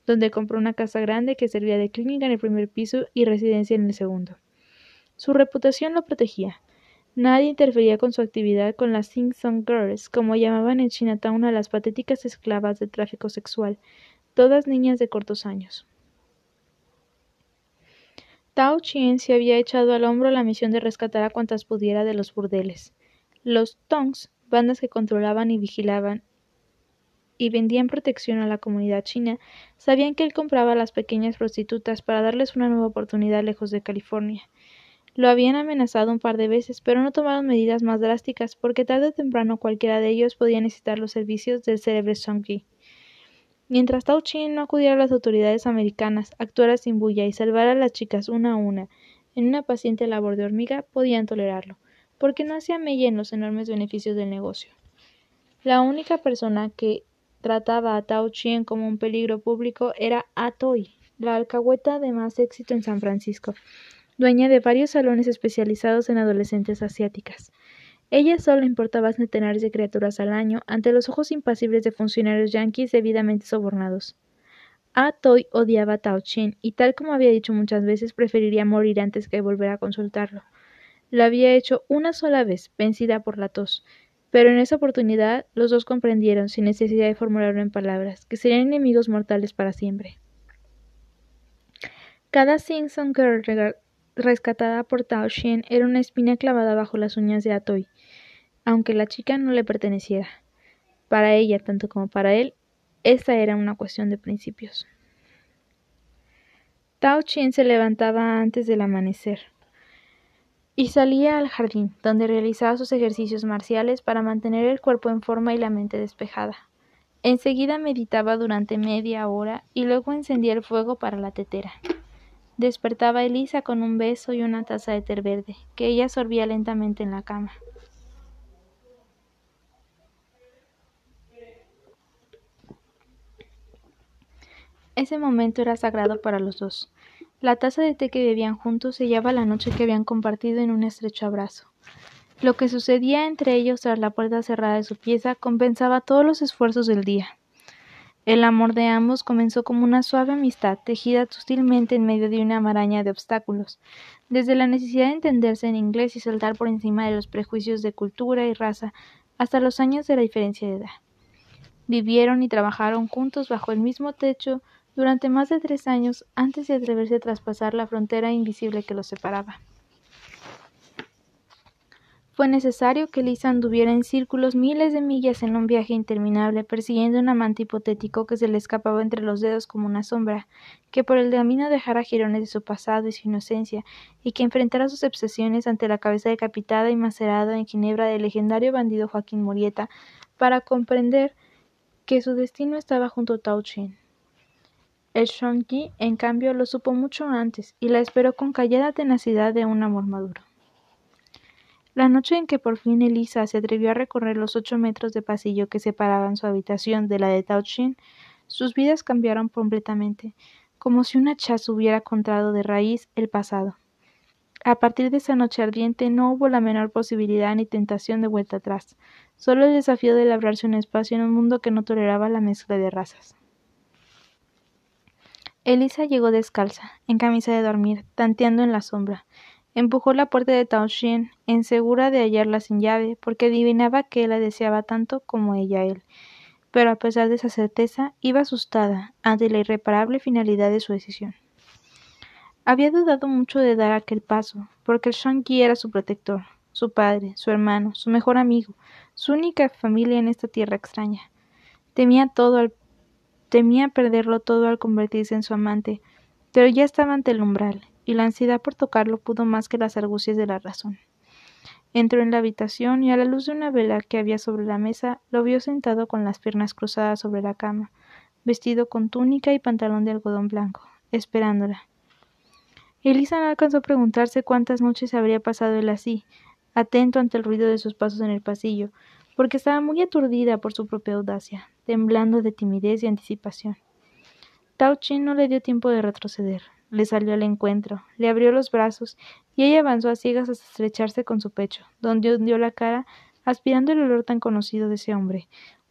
donde compró una casa grande que servía de clínica en el primer piso y residencia en el segundo. Su reputación lo protegía. Nadie interfería con su actividad con las Sing Song Girls, como llamaban en Chinatown a las patéticas esclavas de tráfico sexual, todas niñas de cortos años. Tao Chien se había echado al hombro la misión de rescatar a cuantas pudiera de los burdeles. Los Tongs, bandas que controlaban y vigilaban y vendían protección a la comunidad china, sabían que él compraba a las pequeñas prostitutas para darles una nueva oportunidad lejos de California. Lo habían amenazado un par de veces, pero no tomaron medidas más drásticas, porque tarde o temprano cualquiera de ellos podía necesitar los servicios del célebre Song Mientras Tao Chin no acudiera a las autoridades americanas, actuara sin bulla y salvara a las chicas una a una, en una paciente labor de hormiga, podían tolerarlo, porque no hacía mella en los enormes beneficios del negocio. La única persona que trataba a Tao Chien como un peligro público era Atoy, la alcahueta de más éxito en San Francisco, dueña de varios salones especializados en adolescentes asiáticas. Ella solo importaba centenares de criaturas al año ante los ojos impasibles de funcionarios yanquis debidamente sobornados. Atoy odiaba a Tao Chien y tal como había dicho muchas veces preferiría morir antes que volver a consultarlo. Lo había hecho una sola vez, vencida por la tos, pero en esa oportunidad los dos comprendieron, sin necesidad de formularlo en palabras, que serían enemigos mortales para siempre. Cada Simpson Girl rescatada por Tao Xian era una espina clavada bajo las uñas de Atoy, aunque la chica no le perteneciera. Para ella, tanto como para él, esta era una cuestión de principios. Tao Xian se levantaba antes del amanecer y salía al jardín, donde realizaba sus ejercicios marciales para mantener el cuerpo en forma y la mente despejada. Enseguida meditaba durante media hora y luego encendía el fuego para la tetera. Despertaba a Elisa con un beso y una taza de té verde, que ella sorbía lentamente en la cama. Ese momento era sagrado para los dos. La taza de té que bebían juntos sellaba la noche que habían compartido en un estrecho abrazo. Lo que sucedía entre ellos tras la puerta cerrada de su pieza compensaba todos los esfuerzos del día. El amor de ambos comenzó como una suave amistad tejida sutilmente en medio de una maraña de obstáculos, desde la necesidad de entenderse en inglés y saltar por encima de los prejuicios de cultura y raza hasta los años de la diferencia de edad. Vivieron y trabajaron juntos bajo el mismo techo durante más de tres años antes de atreverse a traspasar la frontera invisible que los separaba. Fue necesario que Lisa anduviera en círculos miles de millas en un viaje interminable persiguiendo un amante hipotético que se le escapaba entre los dedos como una sombra, que por el camino dejara jirones de su pasado y su inocencia, y que enfrentara sus obsesiones ante la cabeza decapitada y macerada en Ginebra del legendario bandido Joaquín Morieta, para comprender que su destino estaba junto a Tao Chen. El Shonki, en cambio, lo supo mucho antes y la esperó con callada tenacidad de un amor maduro. La noche en que por fin Elisa se atrevió a recorrer los ocho metros de pasillo que separaban su habitación de la de Tao Chin, sus vidas cambiaron completamente, como si un hachazo hubiera contrado de raíz el pasado. A partir de esa noche ardiente no hubo la menor posibilidad ni tentación de vuelta atrás, solo el desafío de labrarse un espacio en un mundo que no toleraba la mezcla de razas. Elisa llegó descalza, en camisa de dormir, tanteando en la sombra. Empujó la puerta de Tao Xian, insegura de hallarla sin llave, porque adivinaba que él la deseaba tanto como ella él. Pero a pesar de esa certeza, iba asustada ante la irreparable finalidad de su decisión. Había dudado mucho de dar aquel paso, porque el Shang-Yi era su protector, su padre, su hermano, su mejor amigo, su única familia en esta tierra extraña. Temía todo al Temía perderlo todo al convertirse en su amante, pero ya estaba ante el umbral, y la ansiedad por tocarlo pudo más que las argucias de la razón. Entró en la habitación y a la luz de una vela que había sobre la mesa lo vio sentado con las piernas cruzadas sobre la cama, vestido con túnica y pantalón de algodón blanco, esperándola. Elisa no alcanzó a preguntarse cuántas noches habría pasado él así, atento ante el ruido de sus pasos en el pasillo, porque estaba muy aturdida por su propia audacia, temblando de timidez y anticipación. Tao Chin no le dio tiempo de retroceder. Le salió al encuentro, le abrió los brazos y ella avanzó a ciegas hasta estrecharse con su pecho, donde hundió la cara, aspirando el olor tan conocido de ese hombre,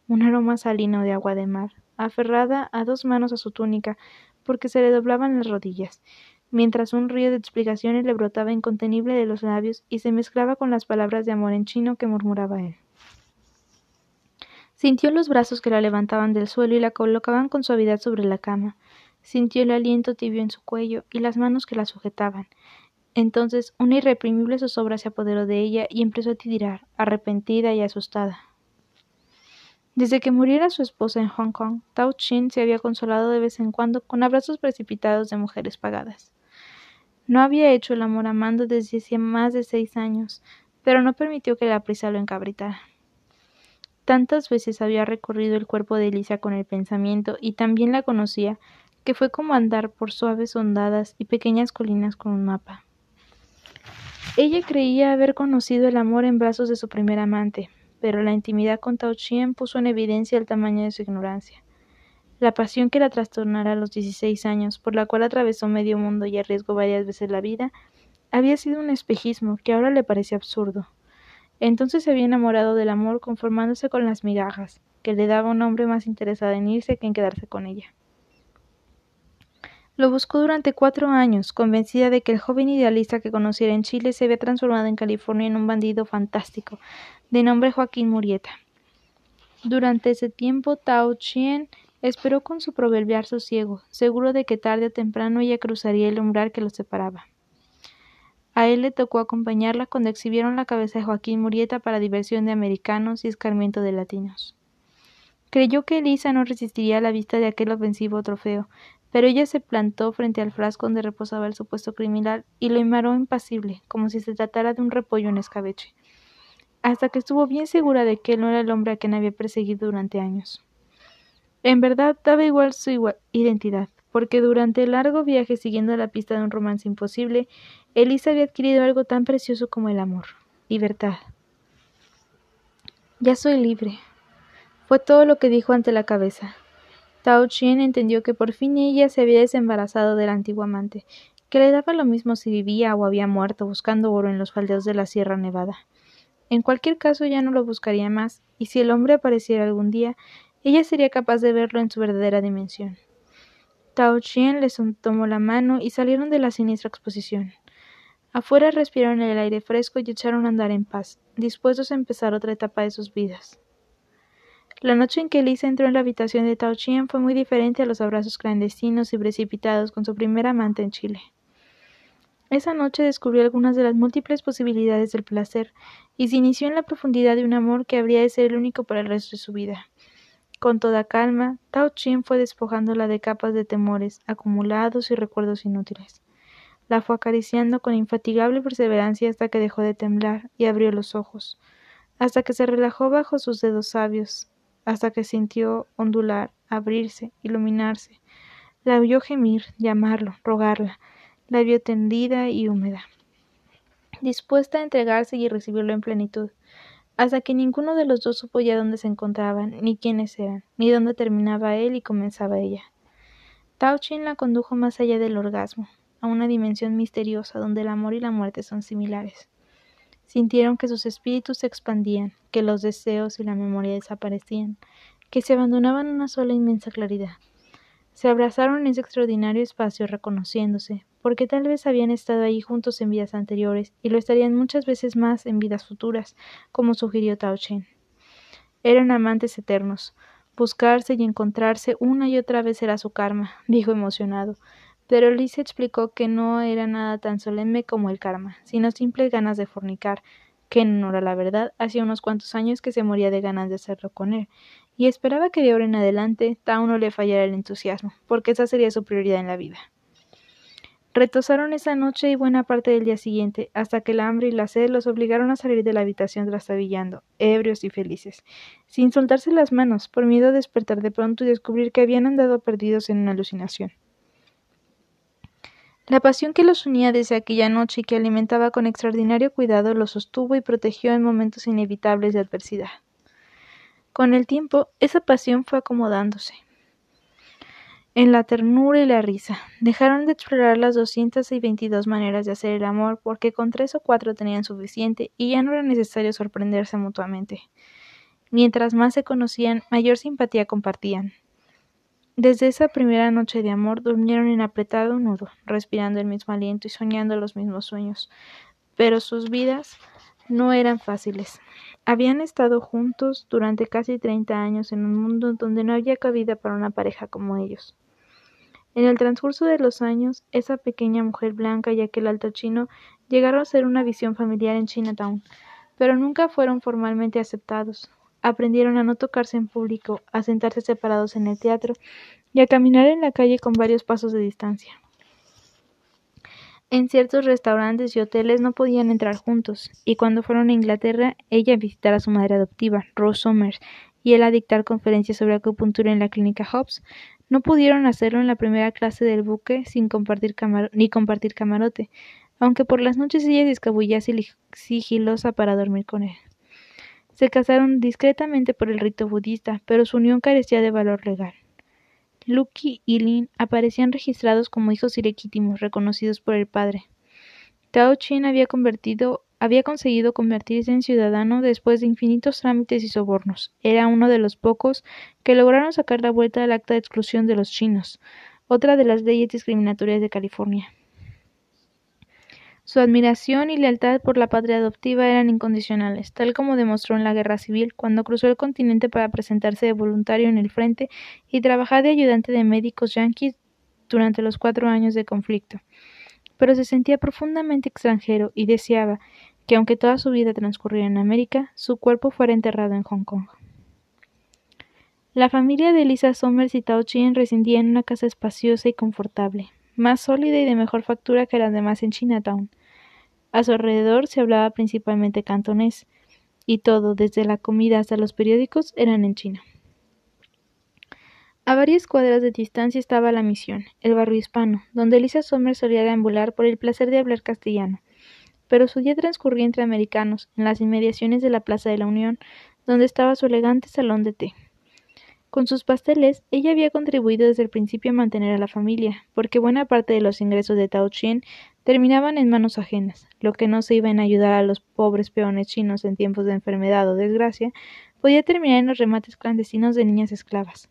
un aroma salino de agua de mar, aferrada a dos manos a su túnica, porque se le doblaban las rodillas, mientras un río de explicaciones le brotaba incontenible de los labios y se mezclaba con las palabras de amor en chino que murmuraba él. Sintió los brazos que la levantaban del suelo y la colocaban con suavidad sobre la cama. Sintió el aliento tibio en su cuello y las manos que la sujetaban. Entonces una irreprimible zozobra se apoderó de ella y empezó a tirar, arrepentida y asustada. Desde que muriera su esposa en Hong Kong, Tao Chin se había consolado de vez en cuando con abrazos precipitados de mujeres pagadas. No había hecho el amor amando desde hacía más de seis años, pero no permitió que la prisa lo encabritara. Tantas veces había recorrido el cuerpo de Elisa con el pensamiento y también la conocía, que fue como andar por suaves ondadas y pequeñas colinas con un mapa. Ella creía haber conocido el amor en brazos de su primer amante, pero la intimidad con Tao Chien puso en evidencia el tamaño de su ignorancia. La pasión que la trastornara a los dieciséis años, por la cual atravesó medio mundo y arriesgó varias veces la vida, había sido un espejismo que ahora le parecía absurdo. Entonces se había enamorado del amor conformándose con las migajas, que le daba un hombre más interesado en irse que en quedarse con ella. Lo buscó durante cuatro años, convencida de que el joven idealista que conociera en Chile se había transformado en California en un bandido fantástico, de nombre Joaquín Murieta. Durante ese tiempo, Tao Chien esperó con su proverbial sosiego, seguro de que tarde o temprano ella cruzaría el umbral que los separaba. A él le tocó acompañarla cuando exhibieron la cabeza de Joaquín Murieta para diversión de americanos y escarmiento de latinos. Creyó que Elisa no resistiría a la vista de aquel ofensivo trofeo, pero ella se plantó frente al frasco donde reposaba el supuesto criminal y lo imaró impasible, como si se tratara de un repollo en escabeche, hasta que estuvo bien segura de que él no era el hombre a quien había perseguido durante años. En verdad daba igual su identidad, porque durante el largo viaje siguiendo la pista de un romance imposible, Elisa había adquirido algo tan precioso como el amor, libertad. Ya soy libre. Fue todo lo que dijo ante la cabeza. Tao Chien entendió que por fin ella se había desembarazado del antiguo amante, que le daba lo mismo si vivía o había muerto buscando oro en los faldeos de la Sierra Nevada. En cualquier caso ya no lo buscaría más, y si el hombre apareciera algún día, ella sería capaz de verlo en su verdadera dimensión. Tao Chien le tomó la mano y salieron de la siniestra exposición. Afuera respiraron el aire fresco y echaron a andar en paz, dispuestos a empezar otra etapa de sus vidas. La noche en que Lisa entró en la habitación de Tao Chien fue muy diferente a los abrazos clandestinos y precipitados con su primer amante en Chile. Esa noche descubrió algunas de las múltiples posibilidades del placer y se inició en la profundidad de un amor que habría de ser el único para el resto de su vida. Con toda calma, Tao Chien fue despojándola de capas de temores, acumulados y recuerdos inútiles. La fue acariciando con infatigable perseverancia hasta que dejó de temblar y abrió los ojos, hasta que se relajó bajo sus dedos sabios, hasta que sintió ondular, abrirse, iluminarse. La oyó gemir, llamarlo, rogarla. La vio tendida y húmeda, dispuesta a entregarse y recibirlo en plenitud, hasta que ninguno de los dos supo ya dónde se encontraban, ni quiénes eran, ni dónde terminaba él y comenzaba ella. Tao Chin la condujo más allá del orgasmo, a una dimensión misteriosa donde el amor y la muerte son similares. Sintieron que sus espíritus se expandían, que los deseos y la memoria desaparecían, que se abandonaban una sola inmensa claridad. Se abrazaron en ese extraordinario espacio reconociéndose, porque tal vez habían estado ahí juntos en vidas anteriores y lo estarían muchas veces más en vidas futuras, como sugirió Tao Chen. Eran amantes eternos. Buscarse y encontrarse una y otra vez era su karma, dijo emocionado, pero Lisa explicó que no era nada tan solemne como el karma, sino simples ganas de fornicar, que en honor a la verdad hacía unos cuantos años que se moría de ganas de hacerlo con él, y esperaba que de ahora en adelante Tao no le fallara el entusiasmo, porque esa sería su prioridad en la vida. Retosaron esa noche y buena parte del día siguiente, hasta que el hambre y la sed los obligaron a salir de la habitación trastabillando, ebrios y felices, sin soltarse las manos, por miedo a despertar de pronto y descubrir que habían andado perdidos en una alucinación. La pasión que los unía desde aquella noche y que alimentaba con extraordinario cuidado los sostuvo y protegió en momentos inevitables de adversidad. Con el tiempo, esa pasión fue acomodándose. en la ternura y la risa. Dejaron de explorar las doscientas y veintidós maneras de hacer el amor porque con tres o cuatro tenían suficiente y ya no era necesario sorprenderse mutuamente. Mientras más se conocían, mayor simpatía compartían. Desde esa primera noche de amor durmieron en apretado nudo, respirando el mismo aliento y soñando los mismos sueños. Pero sus vidas no eran fáciles. Habían estado juntos durante casi treinta años en un mundo donde no había cabida para una pareja como ellos. En el transcurso de los años, esa pequeña mujer blanca y aquel alto chino llegaron a ser una visión familiar en Chinatown, pero nunca fueron formalmente aceptados. Aprendieron a no tocarse en público, a sentarse separados en el teatro y a caminar en la calle con varios pasos de distancia. En ciertos restaurantes y hoteles no podían entrar juntos, y cuando fueron a Inglaterra, ella a visitar a su madre adoptiva, Rose Somers, y él a dictar conferencias sobre acupuntura en la clínica Hobbs, no pudieron hacerlo en la primera clase del buque sin compartir ni compartir camarote, aunque por las noches ella se sigilosa para dormir con él. Se casaron discretamente por el rito budista, pero su unión carecía de valor legal. Lucky y Lin aparecían registrados como hijos ilegítimos reconocidos por el padre. Tao Chin había convertido había conseguido convertirse en ciudadano después de infinitos trámites y sobornos. Era uno de los pocos que lograron sacar la vuelta del acta de exclusión de los chinos, otra de las leyes discriminatorias de California. Su admiración y lealtad por la patria adoptiva eran incondicionales, tal como demostró en la Guerra Civil, cuando cruzó el continente para presentarse de voluntario en el frente y trabajar de ayudante de médicos yanquis durante los cuatro años de conflicto. Pero se sentía profundamente extranjero y deseaba, que aunque toda su vida transcurriera en América, su cuerpo fuera enterrado en Hong Kong. La familia de Lisa Somers y Tao Chien residía en una casa espaciosa y confortable, más sólida y de mejor factura que las demás en Chinatown. A su alrededor se hablaba principalmente cantonés, y todo, desde la comida hasta los periódicos, eran en chino. A varias cuadras de distancia estaba la misión, el barrio hispano, donde Lisa Somers solía deambular por el placer de hablar castellano pero su día transcurría entre americanos, en las inmediaciones de la Plaza de la Unión, donde estaba su elegante salón de té. Con sus pasteles, ella había contribuido desde el principio a mantener a la familia, porque buena parte de los ingresos de Tao Chien terminaban en manos ajenas, lo que no se iba en ayudar a los pobres peones chinos en tiempos de enfermedad o desgracia, podía terminar en los remates clandestinos de niñas esclavas.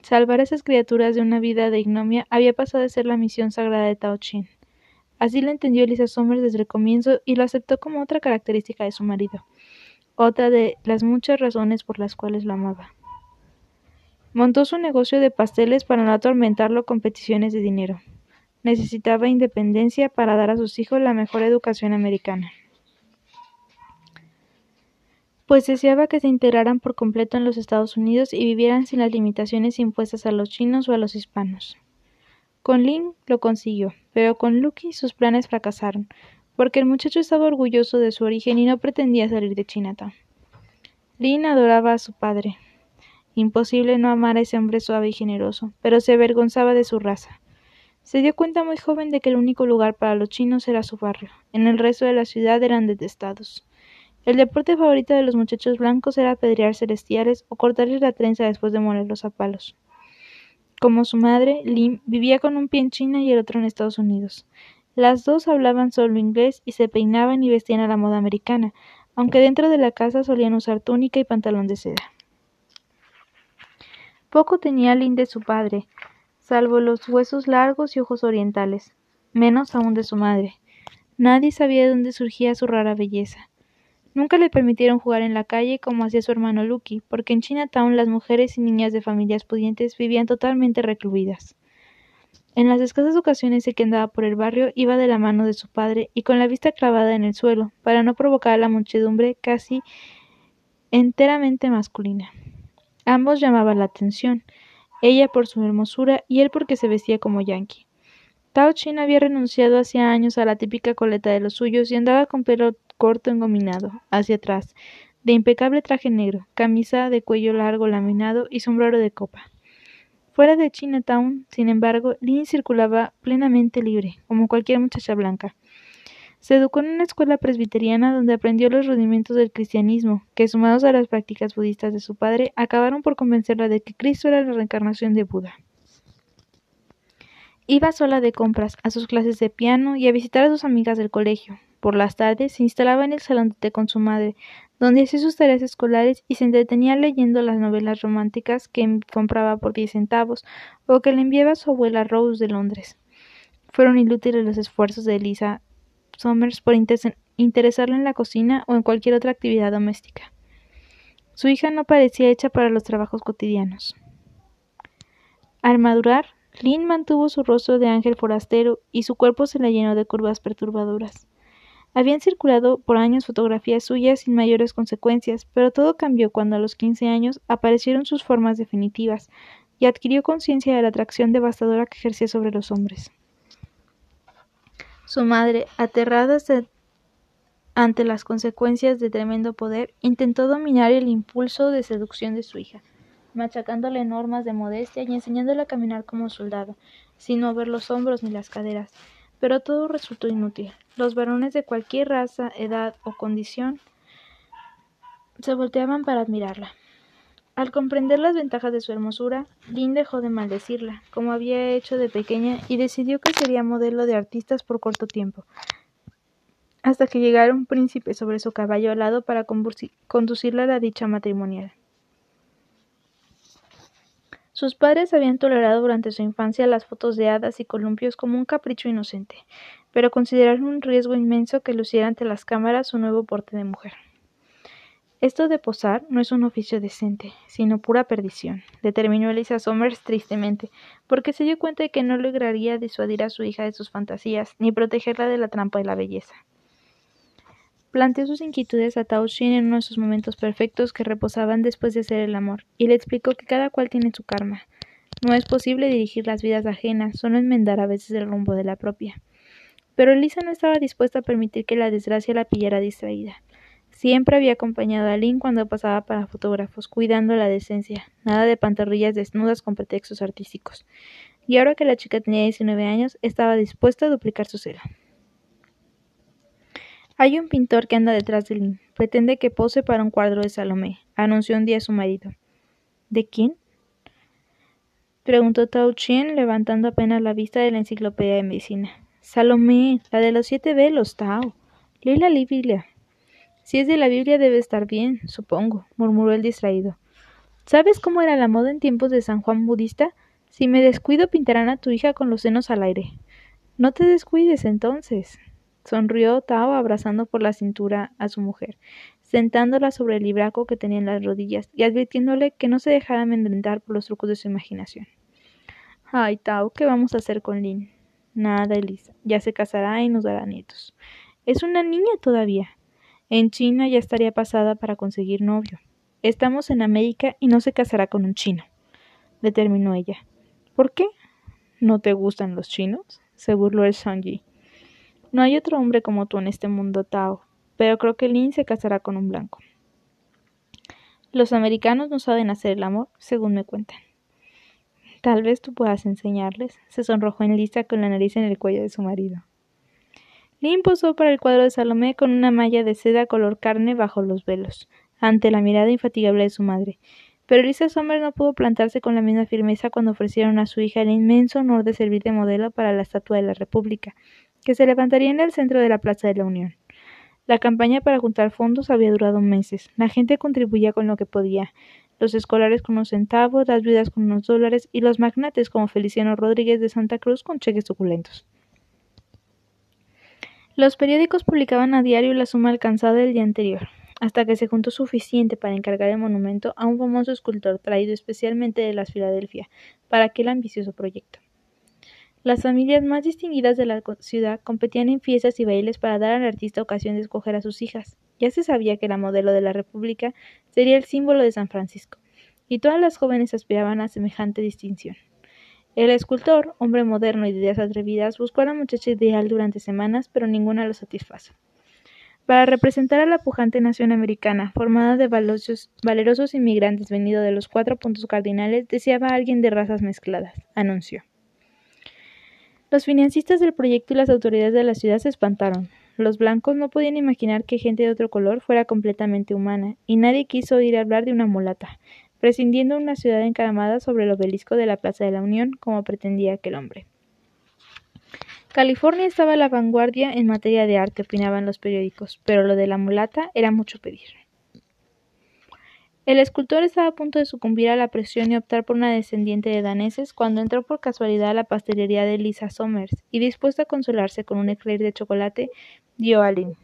Salvar a esas criaturas de una vida de ignomia había pasado de ser la misión sagrada de Tao Chien. Así lo entendió Elisa Somers desde el comienzo y lo aceptó como otra característica de su marido, otra de las muchas razones por las cuales lo amaba. Montó su negocio de pasteles para no atormentarlo con peticiones de dinero. Necesitaba independencia para dar a sus hijos la mejor educación americana. Pues deseaba que se integraran por completo en los Estados Unidos y vivieran sin las limitaciones impuestas a los chinos o a los hispanos. Con Lin lo consiguió, pero con Lucky sus planes fracasaron, porque el muchacho estaba orgulloso de su origen y no pretendía salir de Chinatown. Lin adoraba a su padre. Imposible no amar a ese hombre suave y generoso, pero se avergonzaba de su raza. Se dio cuenta muy joven de que el único lugar para los chinos era su barrio. En el resto de la ciudad eran detestados. El deporte favorito de los muchachos blancos era apedrear celestiales o cortarles la trenza después de molerlos a palos. Como su madre, Lim vivía con un pie en China y el otro en Estados Unidos. Las dos hablaban solo inglés y se peinaban y vestían a la moda americana, aunque dentro de la casa solían usar túnica y pantalón de seda. Poco tenía Lin de su padre, salvo los huesos largos y ojos orientales, menos aún de su madre. Nadie sabía de dónde surgía su rara belleza. Nunca le permitieron jugar en la calle como hacía su hermano Lucky, porque en Chinatown las mujeres y niñas de familias pudientes vivían totalmente recluidas. En las escasas ocasiones en que andaba por el barrio iba de la mano de su padre y con la vista clavada en el suelo, para no provocar a la muchedumbre casi enteramente masculina. Ambos llamaban la atención, ella por su hermosura y él porque se vestía como yankee. Tao Chin había renunciado hacía años a la típica coleta de los suyos y andaba con pelo corto engominado, hacia atrás, de impecable traje negro, camisa de cuello largo laminado y sombrero de copa. Fuera de Chinatown, sin embargo, Lynn circulaba plenamente libre, como cualquier muchacha blanca. Se educó en una escuela presbiteriana donde aprendió los rudimentos del cristianismo, que sumados a las prácticas budistas de su padre, acabaron por convencerla de que Cristo era la reencarnación de Buda. Iba sola de compras, a sus clases de piano y a visitar a sus amigas del colegio. Por las tardes se instalaba en el salón de té con su madre, donde hacía sus tareas escolares y se entretenía leyendo las novelas románticas que compraba por diez centavos o que le enviaba su abuela Rose de Londres. Fueron inútiles los esfuerzos de Elisa Somers por interesarla en la cocina o en cualquier otra actividad doméstica. Su hija no parecía hecha para los trabajos cotidianos. Al madurar, Lynn mantuvo su rostro de ángel forastero y su cuerpo se le llenó de curvas perturbadoras. Habían circulado por años fotografías suyas sin mayores consecuencias, pero todo cambió cuando a los quince años aparecieron sus formas definitivas y adquirió conciencia de la atracción devastadora que ejercía sobre los hombres. Su madre, aterrada ante las consecuencias de tremendo poder, intentó dominar el impulso de seducción de su hija, machacándole normas de modestia y enseñándola a caminar como soldado, sin mover los hombros ni las caderas. Pero todo resultó inútil. Los varones de cualquier raza, edad o condición se volteaban para admirarla. Al comprender las ventajas de su hermosura, Lynn dejó de maldecirla, como había hecho de pequeña, y decidió que sería modelo de artistas por corto tiempo, hasta que llegara un príncipe sobre su caballo alado para conducirla a la dicha matrimonial. Sus padres habían tolerado durante su infancia las fotos de hadas y columpios como un capricho inocente, pero consideraron un riesgo inmenso que luciera ante las cámaras su nuevo porte de mujer. Esto de posar no es un oficio decente, sino pura perdición, determinó Elisa Somers tristemente, porque se dio cuenta de que no lograría disuadir a su hija de sus fantasías, ni protegerla de la trampa de la belleza. Planteó sus inquietudes a Tao Xin en uno de sus momentos perfectos que reposaban después de hacer el amor, y le explicó que cada cual tiene su karma. No es posible dirigir las vidas ajenas, solo enmendar a veces el rumbo de la propia. Pero Elisa no estaba dispuesta a permitir que la desgracia la pillara distraída. Siempre había acompañado a Lynn cuando pasaba para fotógrafos, cuidando la decencia, nada de pantorrillas desnudas con pretextos artísticos. Y ahora que la chica tenía 19 años, estaba dispuesta a duplicar su celo. Hay un pintor que anda detrás de Lynn. Pretende que pose para un cuadro de Salomé, anunció un día su marido. ¿De quién? preguntó Tao Chien, levantando apenas la vista de la enciclopedia de medicina. Salomé, la de los siete velos, Tao. Lee la. Si es de la Biblia debe estar bien, supongo, murmuró el distraído. ¿Sabes cómo era la moda en tiempos de San Juan Budista? Si me descuido pintarán a tu hija con los senos al aire. No te descuides entonces. Sonrió Tao abrazando por la cintura a su mujer, sentándola sobre el libraco que tenía en las rodillas y advirtiéndole que no se dejara amedrentar por los trucos de su imaginación. Ay, Tao, ¿qué vamos a hacer con Lynn? Nada, Elisa. Ya se casará y nos dará nietos. Es una niña todavía. En China ya estaría pasada para conseguir novio. Estamos en América y no se casará con un chino, determinó ella. ¿Por qué? ¿No te gustan los chinos? se burló el Sanji. No hay otro hombre como tú en este mundo, Tao, pero creo que Lin se casará con un blanco. Los americanos no saben hacer el amor, según me cuentan. Tal vez tú puedas enseñarles, se sonrojó en lista con la nariz en el cuello de su marido. Lynn posó para el cuadro de Salomé con una malla de seda color carne bajo los velos, ante la mirada infatigable de su madre. Pero Lisa Somers no pudo plantarse con la misma firmeza cuando ofrecieron a su hija el inmenso honor de servir de modelo para la estatua de la República, que se levantaría en el centro de la Plaza de la Unión. La campaña para juntar fondos había durado meses. La gente contribuía con lo que podía. Los escolares con unos centavos, las viudas con unos dólares y los magnates como Feliciano Rodríguez de Santa Cruz con cheques suculentos. Los periódicos publicaban a diario la suma alcanzada del día anterior, hasta que se juntó suficiente para encargar el monumento a un famoso escultor traído especialmente de las Filadelfia para aquel ambicioso proyecto. Las familias más distinguidas de la ciudad competían en fiestas y bailes para dar al artista ocasión de escoger a sus hijas. Ya se sabía que la modelo de la República sería el símbolo de San Francisco, y todas las jóvenes aspiraban a semejante distinción. El escultor, hombre moderno y de ideas atrevidas, buscó a la muchacha ideal durante semanas, pero ninguna lo satisfazo. Para representar a la pujante nación americana, formada de valerosos inmigrantes venidos de los cuatro puntos cardinales, deseaba a alguien de razas mezcladas, anunció. Los financistas del proyecto y las autoridades de la ciudad se espantaron. Los blancos no podían imaginar que gente de otro color fuera completamente humana, y nadie quiso oír hablar de una mulata, prescindiendo una ciudad encaramada sobre el obelisco de la Plaza de la Unión, como pretendía aquel hombre. California estaba a la vanguardia en materia de arte, opinaban los periódicos, pero lo de la mulata era mucho pedir. El escultor estaba a punto de sucumbir a la presión y optar por una descendiente de daneses cuando entró por casualidad a la pastelería de Lisa Somers y dispuesto a consolarse con un eclair de chocolate, dio a Lynn.